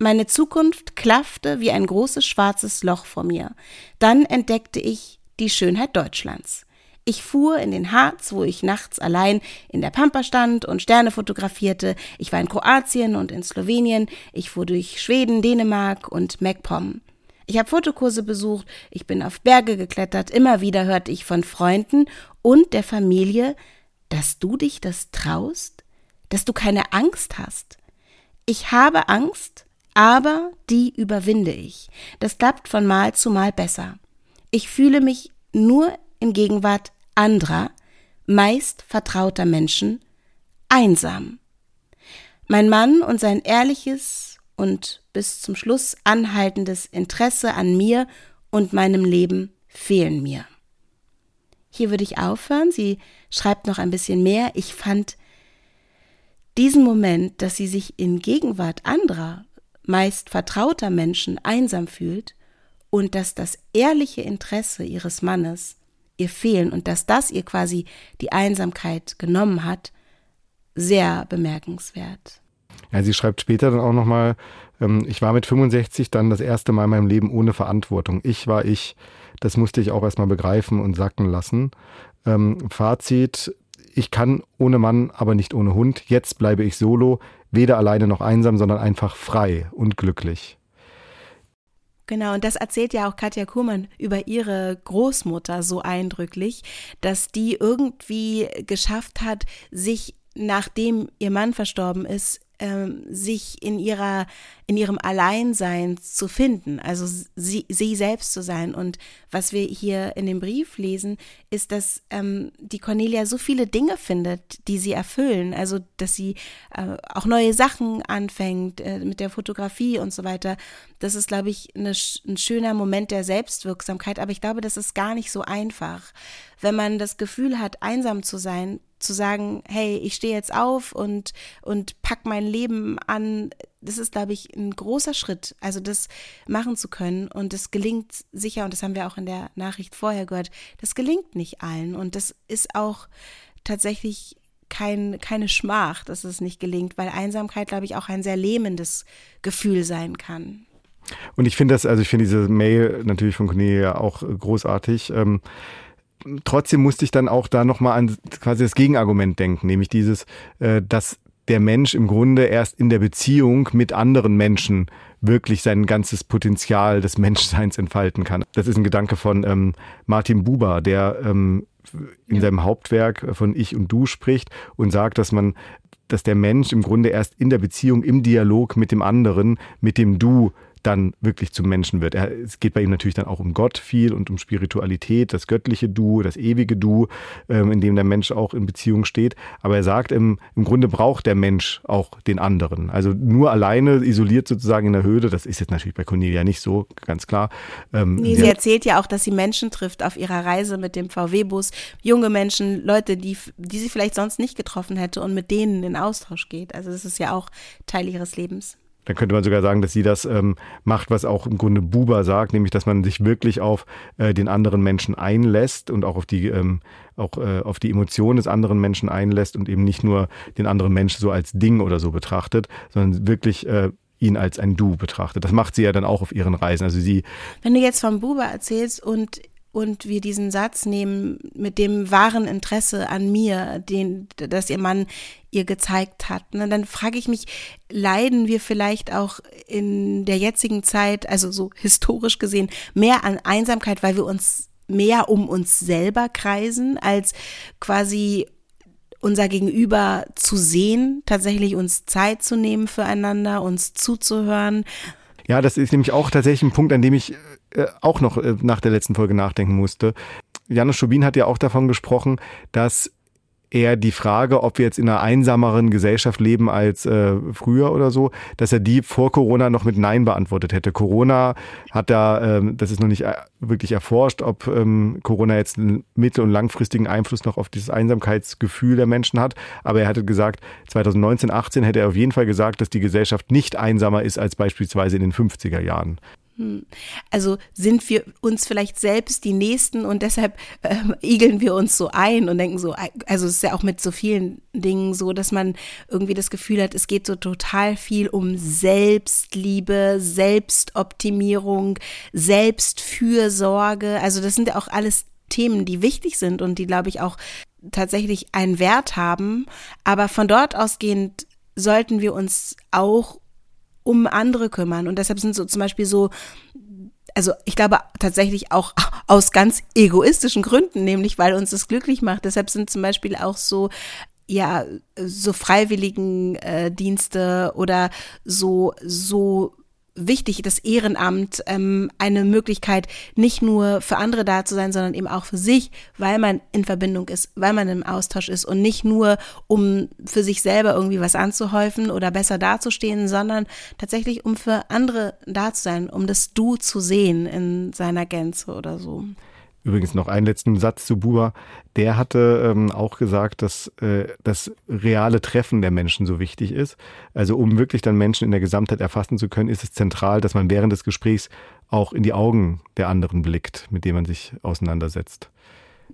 Meine Zukunft klaffte wie ein großes schwarzes Loch vor mir. Dann entdeckte ich die Schönheit Deutschlands. Ich fuhr in den Harz, wo ich nachts allein in der Pampa stand und Sterne fotografierte. Ich war in Kroatien und in Slowenien. Ich fuhr durch Schweden, Dänemark und MacPom. Ich habe Fotokurse besucht, ich bin auf Berge geklettert, immer wieder hörte ich von Freunden und der Familie, dass du dich das traust, dass du keine Angst hast. Ich habe Angst, aber die überwinde ich. Das klappt von Mal zu Mal besser. Ich fühle mich nur in Gegenwart anderer, meist vertrauter Menschen, einsam. Mein Mann und sein ehrliches und bis zum Schluss anhaltendes Interesse an mir und meinem Leben fehlen mir. Hier würde ich aufhören. Sie schreibt noch ein bisschen mehr. Ich fand diesen Moment, dass sie sich in Gegenwart anderer, meist vertrauter Menschen einsam fühlt und dass das ehrliche Interesse ihres Mannes ihr fehlen und dass das ihr quasi die Einsamkeit genommen hat, sehr bemerkenswert. Ja, sie schreibt später dann auch nochmal, ähm, ich war mit 65 dann das erste Mal in meinem Leben ohne Verantwortung. Ich war ich. Das musste ich auch erstmal begreifen und sacken lassen. Ähm, Fazit, ich kann ohne Mann, aber nicht ohne Hund. Jetzt bleibe ich solo, weder alleine noch einsam, sondern einfach frei und glücklich. Genau, und das erzählt ja auch Katja Kurmann über ihre Großmutter so eindrücklich, dass die irgendwie geschafft hat, sich nachdem ihr Mann verstorben ist, ähm, sich in ihrer, in ihrem Alleinsein zu finden, also sie, sie selbst zu sein. Und was wir hier in dem Brief lesen, ist, dass ähm, die Cornelia so viele Dinge findet, die sie erfüllen. Also, dass sie äh, auch neue Sachen anfängt äh, mit der Fotografie und so weiter. Das ist, glaube ich, eine, ein schöner Moment der Selbstwirksamkeit. Aber ich glaube, das ist gar nicht so einfach. Wenn man das Gefühl hat, einsam zu sein, zu sagen, hey, ich stehe jetzt auf und, und pack mein Leben an, das ist, glaube ich, ein großer Schritt, also das machen zu können. Und das gelingt sicher, und das haben wir auch in der Nachricht vorher gehört, das gelingt nicht allen. Und das ist auch tatsächlich kein, keine Schmach, dass es nicht gelingt, weil Einsamkeit, glaube ich, auch ein sehr lähmendes Gefühl sein kann. Und ich finde das, also ich finde diese Mail natürlich von Cornelia auch großartig. Ähm, trotzdem musste ich dann auch da nochmal an quasi das Gegenargument denken, nämlich dieses, äh, dass der Mensch im Grunde erst in der Beziehung mit anderen Menschen wirklich sein ganzes Potenzial des Menschseins entfalten kann. Das ist ein Gedanke von ähm, Martin Buber, der ähm, in seinem Hauptwerk von Ich und Du spricht und sagt, dass man dass der Mensch im Grunde erst in der Beziehung, im Dialog mit dem anderen, mit dem Du dann wirklich zum Menschen wird. Er, es geht bei ihm natürlich dann auch um Gott viel und um Spiritualität, das göttliche Du, das ewige Du, ähm, in dem der Mensch auch in Beziehung steht. Aber er sagt, im, im Grunde braucht der Mensch auch den anderen. Also nur alleine, isoliert sozusagen in der Höhle, das ist jetzt natürlich bei Cornelia nicht so, ganz klar. Ähm, nee, sie erzählt ja auch, dass sie Menschen trifft auf ihrer Reise mit dem VW-Bus, junge Menschen, Leute, die, die sie vielleicht sonst nicht getroffen hätte und mit denen in Austausch geht. Also das ist ja auch Teil ihres Lebens. Dann könnte man sogar sagen, dass sie das ähm, macht, was auch im Grunde Buber sagt, nämlich, dass man sich wirklich auf äh, den anderen Menschen einlässt und auch auf die, ähm, auch, äh, auf die Emotionen des anderen Menschen einlässt und eben nicht nur den anderen Menschen so als Ding oder so betrachtet, sondern wirklich äh, ihn als ein Du betrachtet. Das macht sie ja dann auch auf ihren Reisen. Also sie. Wenn du jetzt von Buber erzählst und und wir diesen Satz nehmen mit dem wahren Interesse an mir, den, das ihr Mann ihr gezeigt hat, ne, dann frage ich mich, leiden wir vielleicht auch in der jetzigen Zeit, also so historisch gesehen, mehr an Einsamkeit, weil wir uns mehr um uns selber kreisen, als quasi unser Gegenüber zu sehen, tatsächlich uns Zeit zu nehmen füreinander, uns zuzuhören. Ja, das ist nämlich auch tatsächlich ein Punkt, an dem ich äh, auch noch äh, nach der letzten Folge nachdenken musste. Janusz Schubin hat ja auch davon gesprochen, dass er die Frage, ob wir jetzt in einer einsameren Gesellschaft leben als äh, früher oder so, dass er die vor Corona noch mit Nein beantwortet hätte. Corona hat da, ähm, das ist noch nicht äh, wirklich erforscht, ob ähm, Corona jetzt einen mittel- und langfristigen Einfluss noch auf dieses Einsamkeitsgefühl der Menschen hat. Aber er hatte gesagt, 2019, 18 hätte er auf jeden Fall gesagt, dass die Gesellschaft nicht einsamer ist als beispielsweise in den 50er Jahren. Hm. Also sind wir uns vielleicht selbst die Nächsten und deshalb äh, igeln wir uns so ein und denken so, also es ist ja auch mit so vielen Dingen so, dass man irgendwie das Gefühl hat, es geht so total viel um Selbstliebe, Selbstoptimierung, Selbstfürsorge. Also das sind ja auch alles Themen, die wichtig sind und die, glaube ich, auch tatsächlich einen Wert haben. Aber von dort ausgehend sollten wir uns auch um andere kümmern. Und deshalb sind so zum Beispiel so, also ich glaube tatsächlich auch aus ganz egoistischen Gründen, nämlich weil uns das glücklich macht. Deshalb sind zum Beispiel auch so ja so freiwilligen äh, Dienste oder so so wichtig, das Ehrenamt, ähm, eine Möglichkeit, nicht nur für andere da zu sein, sondern eben auch für sich, weil man in Verbindung ist, weil man im Austausch ist und nicht nur, um für sich selber irgendwie was anzuhäufen oder besser dazustehen, sondern tatsächlich, um für andere da zu sein, um das Du zu sehen in seiner Gänze oder so. Übrigens noch einen letzten Satz zu Buber. Der hatte ähm, auch gesagt, dass äh, das reale Treffen der Menschen so wichtig ist. Also um wirklich dann Menschen in der Gesamtheit erfassen zu können, ist es zentral, dass man während des Gesprächs auch in die Augen der anderen blickt, mit denen man sich auseinandersetzt.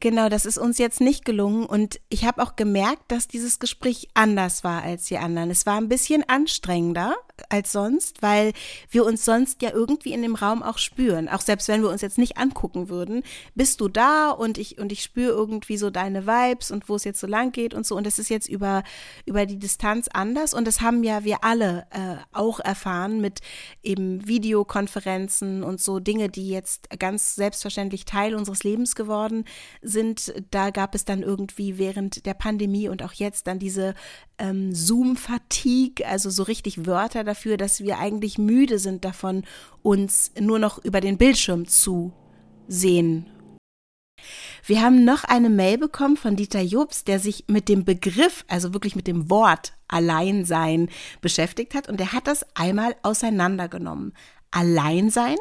Genau, das ist uns jetzt nicht gelungen und ich habe auch gemerkt, dass dieses Gespräch anders war als die anderen. Es war ein bisschen anstrengender als sonst, weil wir uns sonst ja irgendwie in dem Raum auch spüren. Auch selbst wenn wir uns jetzt nicht angucken würden, bist du da und ich und ich spüre irgendwie so deine Vibes und wo es jetzt so lang geht und so. Und das ist jetzt über über die Distanz anders. Und das haben ja wir alle äh, auch erfahren mit eben Videokonferenzen und so Dinge, die jetzt ganz selbstverständlich Teil unseres Lebens geworden sind, da gab es dann irgendwie während der Pandemie und auch jetzt dann diese ähm, Zoom-Fatigue, also so richtig Wörter dafür, dass wir eigentlich müde sind davon, uns nur noch über den Bildschirm zu sehen. Wir haben noch eine Mail bekommen von Dieter Jobs, der sich mit dem Begriff, also wirklich mit dem Wort Alleinsein beschäftigt hat und der hat das einmal auseinandergenommen. Alleinsein,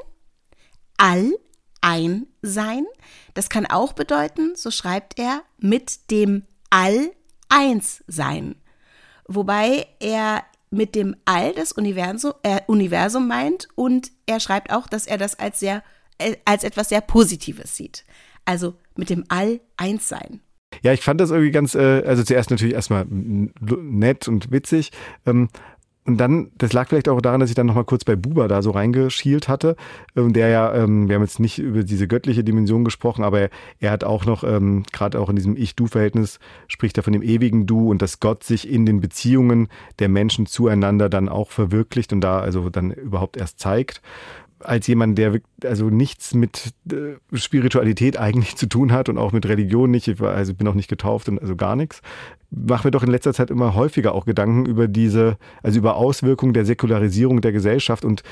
all ein sein. Das kann auch bedeuten, so schreibt er, mit dem All eins sein. Wobei er mit dem All das Universum, äh, Universum meint und er schreibt auch, dass er das als sehr, äh, als etwas sehr Positives sieht. Also mit dem All eins sein. Ja, ich fand das irgendwie ganz, äh, also zuerst natürlich erstmal nett und witzig. Ähm, und dann, das lag vielleicht auch daran, dass ich dann nochmal kurz bei Buba da so reingeschielt hatte. Und der ja, ähm, wir haben jetzt nicht über diese göttliche Dimension gesprochen, aber er, er hat auch noch, ähm, gerade auch in diesem Ich-Du-Verhältnis, spricht er von dem ewigen Du und dass Gott sich in den Beziehungen der Menschen zueinander dann auch verwirklicht und da also dann überhaupt erst zeigt. Als jemand, der also nichts mit äh, Spiritualität eigentlich zu tun hat und auch mit Religion nicht, ich war, also bin auch nicht getauft und also gar nichts, mache mir doch in letzter Zeit immer häufiger auch Gedanken über diese, also über Auswirkungen der Säkularisierung der Gesellschaft und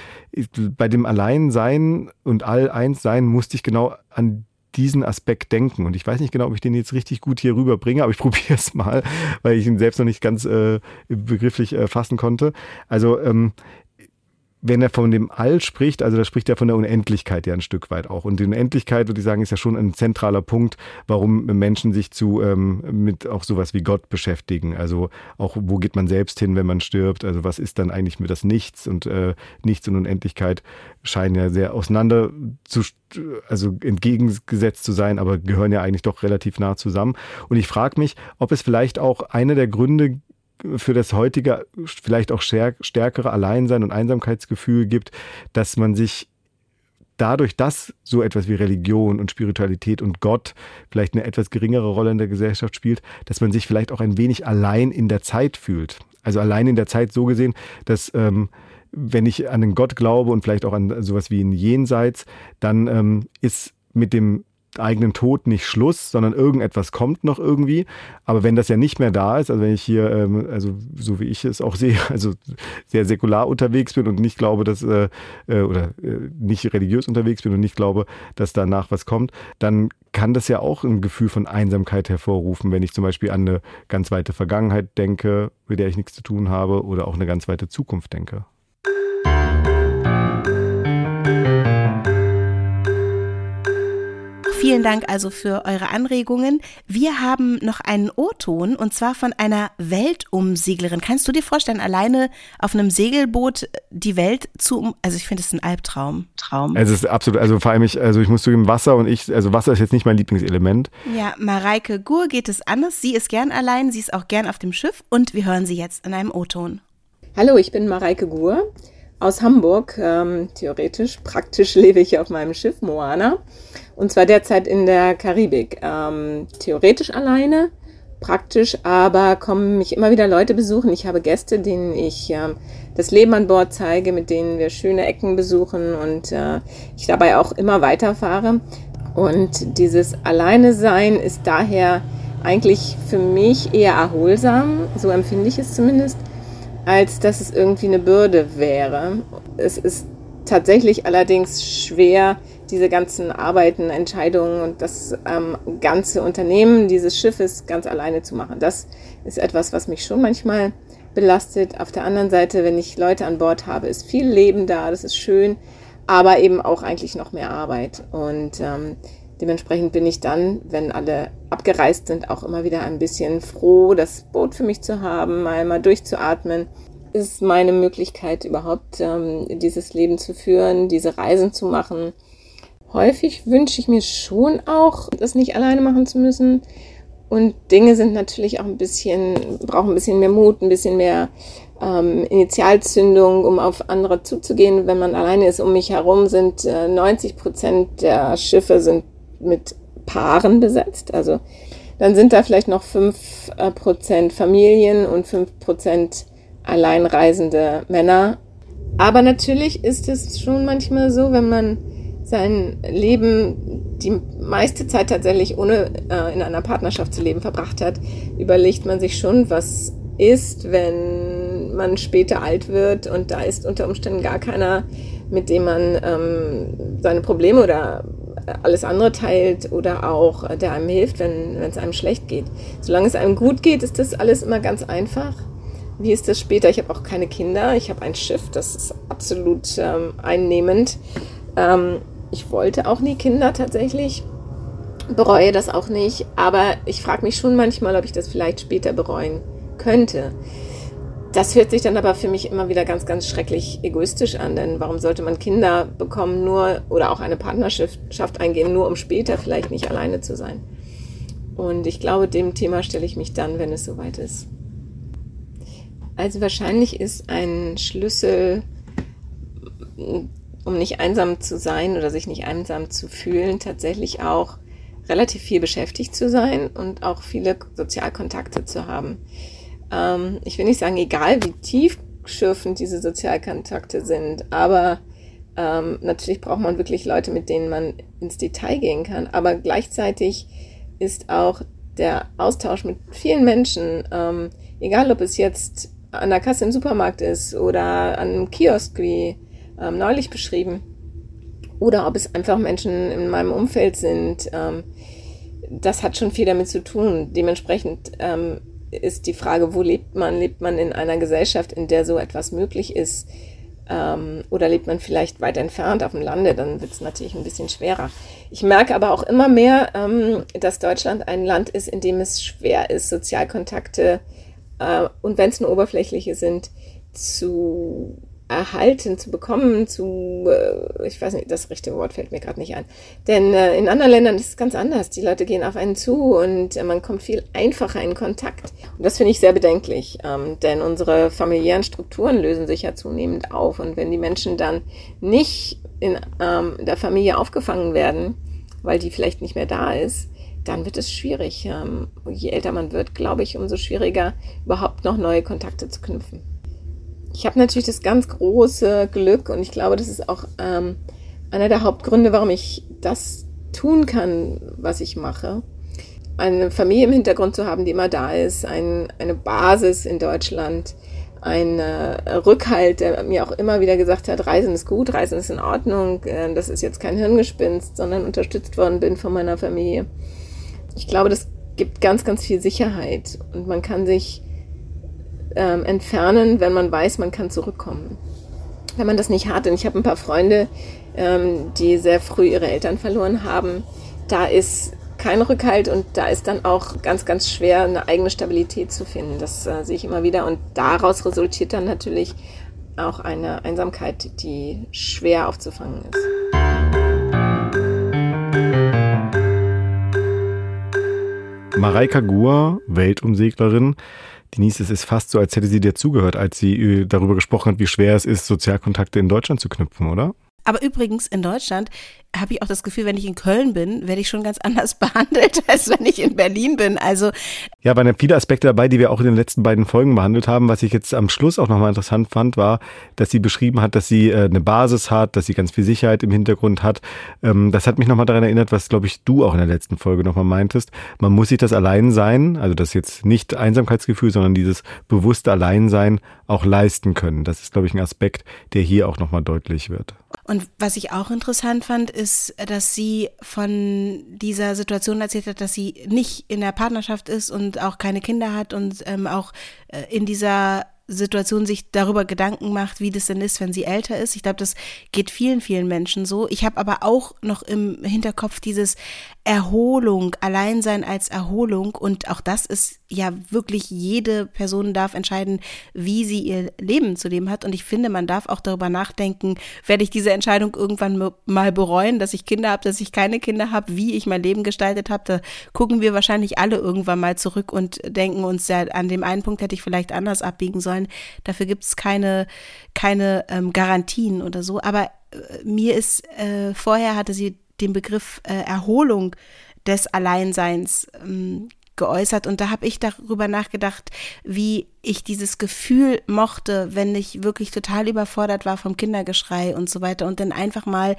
bei dem Alleinsein und All-Eins-Sein musste ich genau an diesen Aspekt denken. Und ich weiß nicht genau, ob ich den jetzt richtig gut hier rüberbringe, aber ich probiere es mal, weil ich ihn selbst noch nicht ganz äh, begrifflich äh, fassen konnte. Also ähm, wenn er von dem All spricht, also da spricht er von der Unendlichkeit ja ein Stück weit auch. Und die Unendlichkeit, würde ich sagen, ist ja schon ein zentraler Punkt, warum Menschen sich zu ähm, mit auch sowas wie Gott beschäftigen. Also auch, wo geht man selbst hin, wenn man stirbt? Also was ist dann eigentlich mir das Nichts? Und äh, Nichts und Unendlichkeit scheinen ja sehr auseinander zu, also entgegengesetzt zu sein, aber gehören ja eigentlich doch relativ nah zusammen. Und ich frage mich, ob es vielleicht auch einer der Gründe für das heutige vielleicht auch stärkere Alleinsein und Einsamkeitsgefühl gibt, dass man sich dadurch, dass so etwas wie Religion und Spiritualität und Gott vielleicht eine etwas geringere Rolle in der Gesellschaft spielt, dass man sich vielleicht auch ein wenig allein in der Zeit fühlt. Also allein in der Zeit so gesehen, dass ähm, wenn ich an den Gott glaube und vielleicht auch an sowas wie ein Jenseits, dann ähm, ist mit dem eigenen Tod nicht Schluss, sondern irgendetwas kommt noch irgendwie. Aber wenn das ja nicht mehr da ist, also wenn ich hier, ähm, also so wie ich es auch sehe, also sehr säkular unterwegs bin und nicht glaube, dass, äh, äh, oder äh, nicht religiös unterwegs bin und nicht glaube, dass danach was kommt, dann kann das ja auch ein Gefühl von Einsamkeit hervorrufen, wenn ich zum Beispiel an eine ganz weite Vergangenheit denke, mit der ich nichts zu tun habe, oder auch eine ganz weite Zukunft denke. Vielen Dank also für eure Anregungen. Wir haben noch einen O-Ton und zwar von einer Weltumseglerin. Kannst du dir vorstellen, alleine auf einem Segelboot die Welt zu, also ich finde es ein Albtraum. Traum. Es ist absolut, also vor allem ich, also ich muss zugeben, Wasser und ich, also Wasser ist jetzt nicht mein Lieblingselement. Ja, Mareike Gur geht es anders. Sie ist gern allein, sie ist auch gern auf dem Schiff und wir hören sie jetzt in einem O-Ton. Hallo, ich bin Mareike Gur aus Hamburg. Ähm, theoretisch, praktisch lebe ich auf meinem Schiff Moana. Und zwar derzeit in der Karibik. Ähm, theoretisch alleine, praktisch, aber kommen mich immer wieder Leute besuchen. Ich habe Gäste, denen ich ähm, das Leben an Bord zeige, mit denen wir schöne Ecken besuchen und äh, ich dabei auch immer weiterfahre. Und dieses Alleine sein ist daher eigentlich für mich eher erholsam, so empfinde ich es zumindest als dass es irgendwie eine Bürde wäre. Es ist tatsächlich allerdings schwer, diese ganzen Arbeiten, Entscheidungen und das ähm, ganze Unternehmen dieses Schiffes ganz alleine zu machen. Das ist etwas, was mich schon manchmal belastet. Auf der anderen Seite, wenn ich Leute an Bord habe, ist viel Leben da, das ist schön, aber eben auch eigentlich noch mehr Arbeit. Und ähm, dementsprechend bin ich dann, wenn alle abgereist sind, auch immer wieder ein bisschen froh, das Boot für mich zu haben, mal mal durchzuatmen. Ist meine Möglichkeit überhaupt, ähm, dieses Leben zu führen, diese Reisen zu machen. Häufig wünsche ich mir schon auch, das nicht alleine machen zu müssen. Und Dinge sind natürlich auch ein bisschen, brauchen ein bisschen mehr Mut, ein bisschen mehr ähm, Initialzündung, um auf andere zuzugehen. Wenn man alleine ist, um mich herum sind äh, 90 Prozent der Schiffe sind mit Paaren besetzt. Also dann sind da vielleicht noch 5% äh, Familien und 5% alleinreisende Männer. Aber natürlich ist es schon manchmal so, wenn man sein Leben die meiste Zeit tatsächlich ohne äh, in einer Partnerschaft zu leben verbracht hat, überlegt man sich schon, was ist, wenn man später alt wird und da ist unter Umständen gar keiner, mit dem man ähm, seine Probleme oder alles andere teilt oder auch äh, der einem hilft, wenn es einem schlecht geht. Solange es einem gut geht, ist das alles immer ganz einfach. Wie ist das später? Ich habe auch keine Kinder. Ich habe ein Schiff, das ist absolut ähm, einnehmend. Ähm, ich wollte auch nie Kinder tatsächlich. Bereue das auch nicht. Aber ich frage mich schon manchmal, ob ich das vielleicht später bereuen könnte. Das hört sich dann aber für mich immer wieder ganz, ganz schrecklich egoistisch an, denn warum sollte man Kinder bekommen nur oder auch eine Partnerschaft eingehen, nur um später vielleicht nicht alleine zu sein? Und ich glaube, dem Thema stelle ich mich dann, wenn es soweit ist. Also wahrscheinlich ist ein Schlüssel, um nicht einsam zu sein oder sich nicht einsam zu fühlen, tatsächlich auch relativ viel beschäftigt zu sein und auch viele Sozialkontakte zu haben. Ähm, ich will nicht sagen, egal wie tiefschürfend diese Sozialkontakte sind, aber Ähm, natürlich braucht man wirklich Leute, mit denen man ins Detail gehen kann, aber gleichzeitig ist auch der Austausch mit vielen Menschen, ähm, egal ob es jetzt an der Kasse im Supermarkt ist oder an einem Kiosk, wie ähm, neulich beschrieben, oder ob es einfach Menschen in meinem Umfeld sind, ähm, das hat schon viel damit zu tun. Dementsprechend ähm, ist die Frage, wo lebt man? Lebt man in einer Gesellschaft, in der so etwas möglich ist? Ähm, oder lebt man vielleicht weit entfernt auf dem Lande? Dann wird es natürlich ein bisschen schwerer. Ich merke aber auch immer mehr, ähm, dass Deutschland ein Land ist, in dem es schwer ist, Sozialkontakte äh, und wenn es nur oberflächliche sind, zu erhalten, zu bekommen, zu, äh, ich weiß nicht, das richtige Wort fällt mir gerade nicht ein. Denn äh, in anderen Ländern ist es ganz anders. Die Leute gehen auf einen zu und äh, man kommt viel einfacher in Kontakt. Und das finde ich sehr bedenklich, ähm, denn unsere familiären Strukturen lösen sich ja zunehmend auf. Und wenn die Menschen dann nicht in ähm, der Familie aufgefangen werden, weil die vielleicht nicht mehr da ist, dann wird es schwierig. Ähm, je älter man wird, glaube ich, umso schwieriger überhaupt noch neue Kontakte zu knüpfen. Ich habe natürlich das ganz große Glück und ich glaube, das ist auch ähm, einer der Hauptgründe, warum ich das tun kann, was ich mache. Eine Familie im Hintergrund zu haben, die immer da ist, ein, eine Basis in Deutschland, ein Rückhalt, der mir auch immer wieder gesagt hat, Reisen ist gut, Reisen ist in Ordnung, äh, das ist jetzt kein Hirngespinst, sondern unterstützt worden bin von meiner Familie. Ich glaube, das gibt ganz, ganz viel Sicherheit und man kann sich ähm, entfernen, wenn man weiß, man kann zurückkommen. Wenn man das nicht hat, und ich habe ein paar Freunde, ähm, die sehr früh ihre Eltern verloren haben, da ist kein Rückhalt und da ist dann auch ganz, ganz schwer, eine eigene Stabilität zu finden. Das äh, sehe ich immer wieder und daraus resultiert dann natürlich auch eine Einsamkeit, die schwer aufzufangen ist. Mareika Gur, Weltumseglerin, Denise, es ist fast so, als hätte sie dir zugehört, als sie äh, darüber gesprochen hat, wie schwer es ist, Sozialkontakte in Deutschland zu knüpfen, oder? Aber übrigens in Deutschland habe ich auch das Gefühl, wenn ich in Köln bin, werde ich schon ganz anders behandelt, als wenn ich in Berlin bin. Also ja, waren ja viele Aspekte dabei, die wir auch in den letzten beiden Folgen behandelt haben. Was ich jetzt am Schluss auch nochmal interessant fand, war, dass sie beschrieben hat, dass sie äh, eine Basis hat, dass sie ganz viel Sicherheit im Hintergrund hat. Ähm, das hat mich nochmal daran erinnert, was, glaube ich, du auch in der letzten Folge nochmal meintest. Man muss sich das Alleinsein, also das jetzt nicht Einsamkeitsgefühl, sondern dieses bewusste Alleinsein auch leisten können. Das ist, glaube ich, ein Aspekt, der hier auch nochmal deutlich wird. Und was ich auch interessant fand, ist, dass sie von dieser Situation erzählt hat, dass sie nicht in der Partnerschaft ist und auch keine Kinder hat und ähm, auch äh, in dieser Situation sich darüber Gedanken macht, wie das denn ist, wenn sie älter ist. Ich glaube, das geht vielen, vielen Menschen so. Ich habe aber auch noch im Hinterkopf dieses Erholung, Alleinsein als Erholung. Und auch das ist ja wirklich, jede Person darf entscheiden, wie sie ihr Leben zu leben hat. Und ich finde, man darf auch darüber nachdenken, werde ich diese Entscheidung irgendwann mal bereuen, dass ich Kinder habe, dass ich keine Kinder habe, wie ich mein Leben gestaltet habe. Da gucken wir wahrscheinlich alle irgendwann mal zurück und denken uns, ja, an dem einen Punkt hätte ich vielleicht anders abbiegen sollen. Dafür gibt es keine, keine ähm, Garantien oder so. Aber äh, mir ist, äh, vorher hatte sie den Begriff äh, Erholung des Alleinseins ähm, geäußert und da habe ich darüber nachgedacht, wie ich dieses Gefühl mochte, wenn ich wirklich total überfordert war vom Kindergeschrei und so weiter und dann einfach mal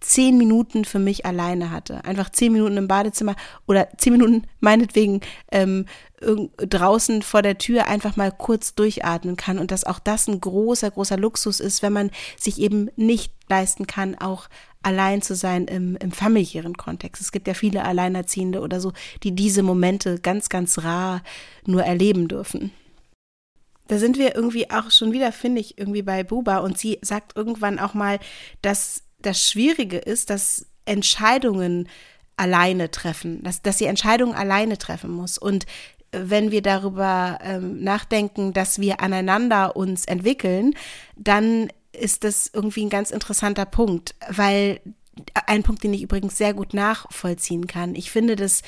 zehn Minuten für mich alleine hatte. Einfach zehn Minuten im Badezimmer oder zehn Minuten meinetwegen ähm, draußen vor der Tür einfach mal kurz durchatmen kann und dass auch das ein großer, großer Luxus ist, wenn man sich eben nicht leisten kann, auch allein zu sein im, im familiären Kontext. Es gibt ja viele Alleinerziehende oder so, die diese Momente ganz, ganz rar nur erleben dürfen. Da sind wir irgendwie auch schon wieder, finde ich, irgendwie bei Buba und sie sagt irgendwann auch mal, dass das Schwierige ist, dass Entscheidungen alleine treffen, dass, dass sie Entscheidungen alleine treffen muss. Und wenn wir darüber ähm, nachdenken, dass wir aneinander uns entwickeln, dann ist das irgendwie ein ganz interessanter Punkt, weil ein Punkt, den ich übrigens sehr gut nachvollziehen kann. Ich finde das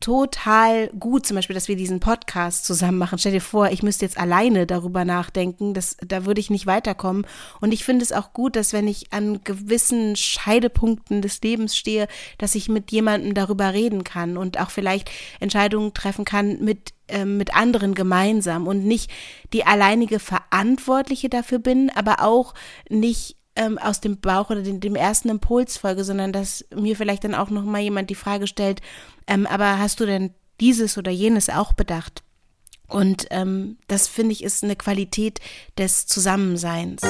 total gut, zum Beispiel, dass wir diesen Podcast zusammen machen. Stell dir vor, ich müsste jetzt alleine darüber nachdenken, das, da würde ich nicht weiterkommen. Und ich finde es auch gut, dass wenn ich an gewissen Scheidepunkten des Lebens stehe, dass ich mit jemandem darüber reden kann und auch vielleicht Entscheidungen treffen kann mit ähm, mit anderen gemeinsam und nicht die alleinige Verantwortliche dafür bin, aber auch nicht ähm, aus dem Bauch oder dem, dem ersten Impuls folge, sondern dass mir vielleicht dann auch nochmal jemand die Frage stellt, ähm, aber hast du denn dieses oder jenes auch bedacht? Und ähm, das finde ich ist eine Qualität des Zusammenseins.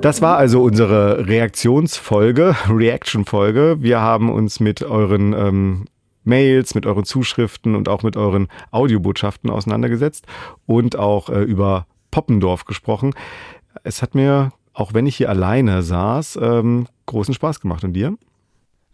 Das war also unsere Reaktionsfolge, Reaction-Folge. Wir haben uns mit euren ähm, Mails, mit euren Zuschriften und auch mit euren Audiobotschaften auseinandergesetzt und auch äh, über Poppendorf gesprochen. Es hat mir, auch wenn ich hier alleine saß, ähm, großen Spaß gemacht. Und dir?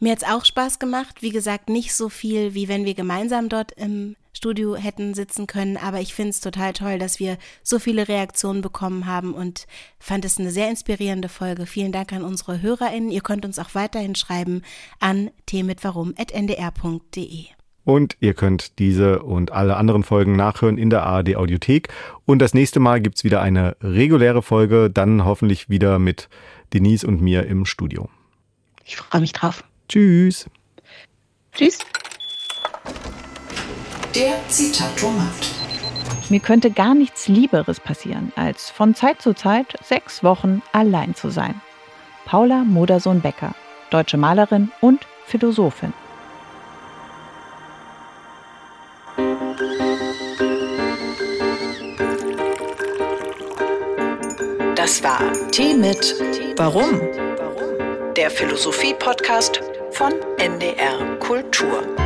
Mir hat es auch Spaß gemacht. Wie gesagt, nicht so viel, wie wenn wir gemeinsam dort im Studio hätten sitzen können. Aber ich finde es total toll, dass wir so viele Reaktionen bekommen haben und fand es eine sehr inspirierende Folge. Vielen Dank an unsere HörerInnen. Ihr könnt uns auch weiterhin schreiben an themitwarum.ndr.de. Und ihr könnt diese und alle anderen Folgen nachhören in der ARD Audiothek. Und das nächste Mal gibt es wieder eine reguläre Folge, dann hoffentlich wieder mit Denise und mir im Studio. Ich freue mich drauf. Tschüss. Tschüss. Der Zitatomat. Mir könnte gar nichts Lieberes passieren, als von Zeit zu Zeit sechs Wochen allein zu sein. Paula Modersohn-Becker, deutsche Malerin und Philosophin. Das war Tee mit Warum? Der Philosophie-Podcast von NDR Kultur.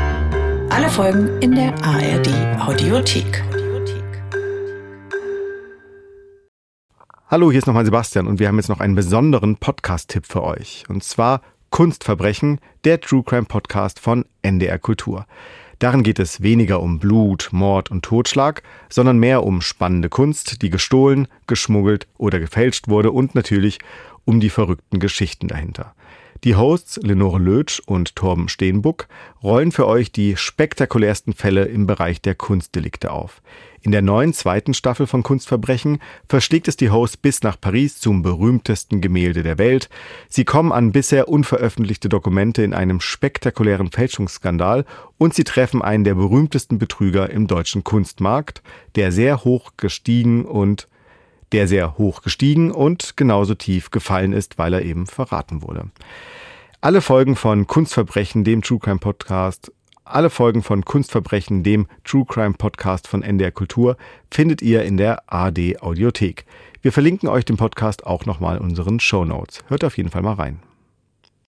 Alle Folgen in der ARD Audiothek. Hallo, hier ist nochmal Sebastian und wir haben jetzt noch einen besonderen Podcast-Tipp für euch. Und zwar Kunstverbrechen, der True Crime Podcast von NDR Kultur. Darin geht es weniger um Blut, Mord und Totschlag, sondern mehr um spannende Kunst, die gestohlen, geschmuggelt oder gefälscht wurde und natürlich um die verrückten Geschichten dahinter. Die Hosts Lenore Lötsch und Torben Steenbuck rollen für euch die spektakulärsten Fälle im Bereich der Kunstdelikte auf. In der neuen zweiten Staffel von Kunstverbrechen verschlägt es die Hosts bis nach Paris zum berühmtesten Gemälde der Welt. Sie kommen an bisher unveröffentlichte Dokumente in einem spektakulären Fälschungsskandal und sie treffen einen der berühmtesten Betrüger im deutschen Kunstmarkt, der sehr hoch gestiegen und der sehr hoch gestiegen und genauso tief gefallen ist, weil er eben verraten wurde. Alle Folgen von Kunstverbrechen, dem True Crime Podcast, alle Folgen von Kunstverbrechen, dem True Crime Podcast von NDR Kultur, findet ihr in der AD Audiothek. Wir verlinken euch den Podcast auch nochmal in unseren Show Notes. Hört auf jeden Fall mal rein.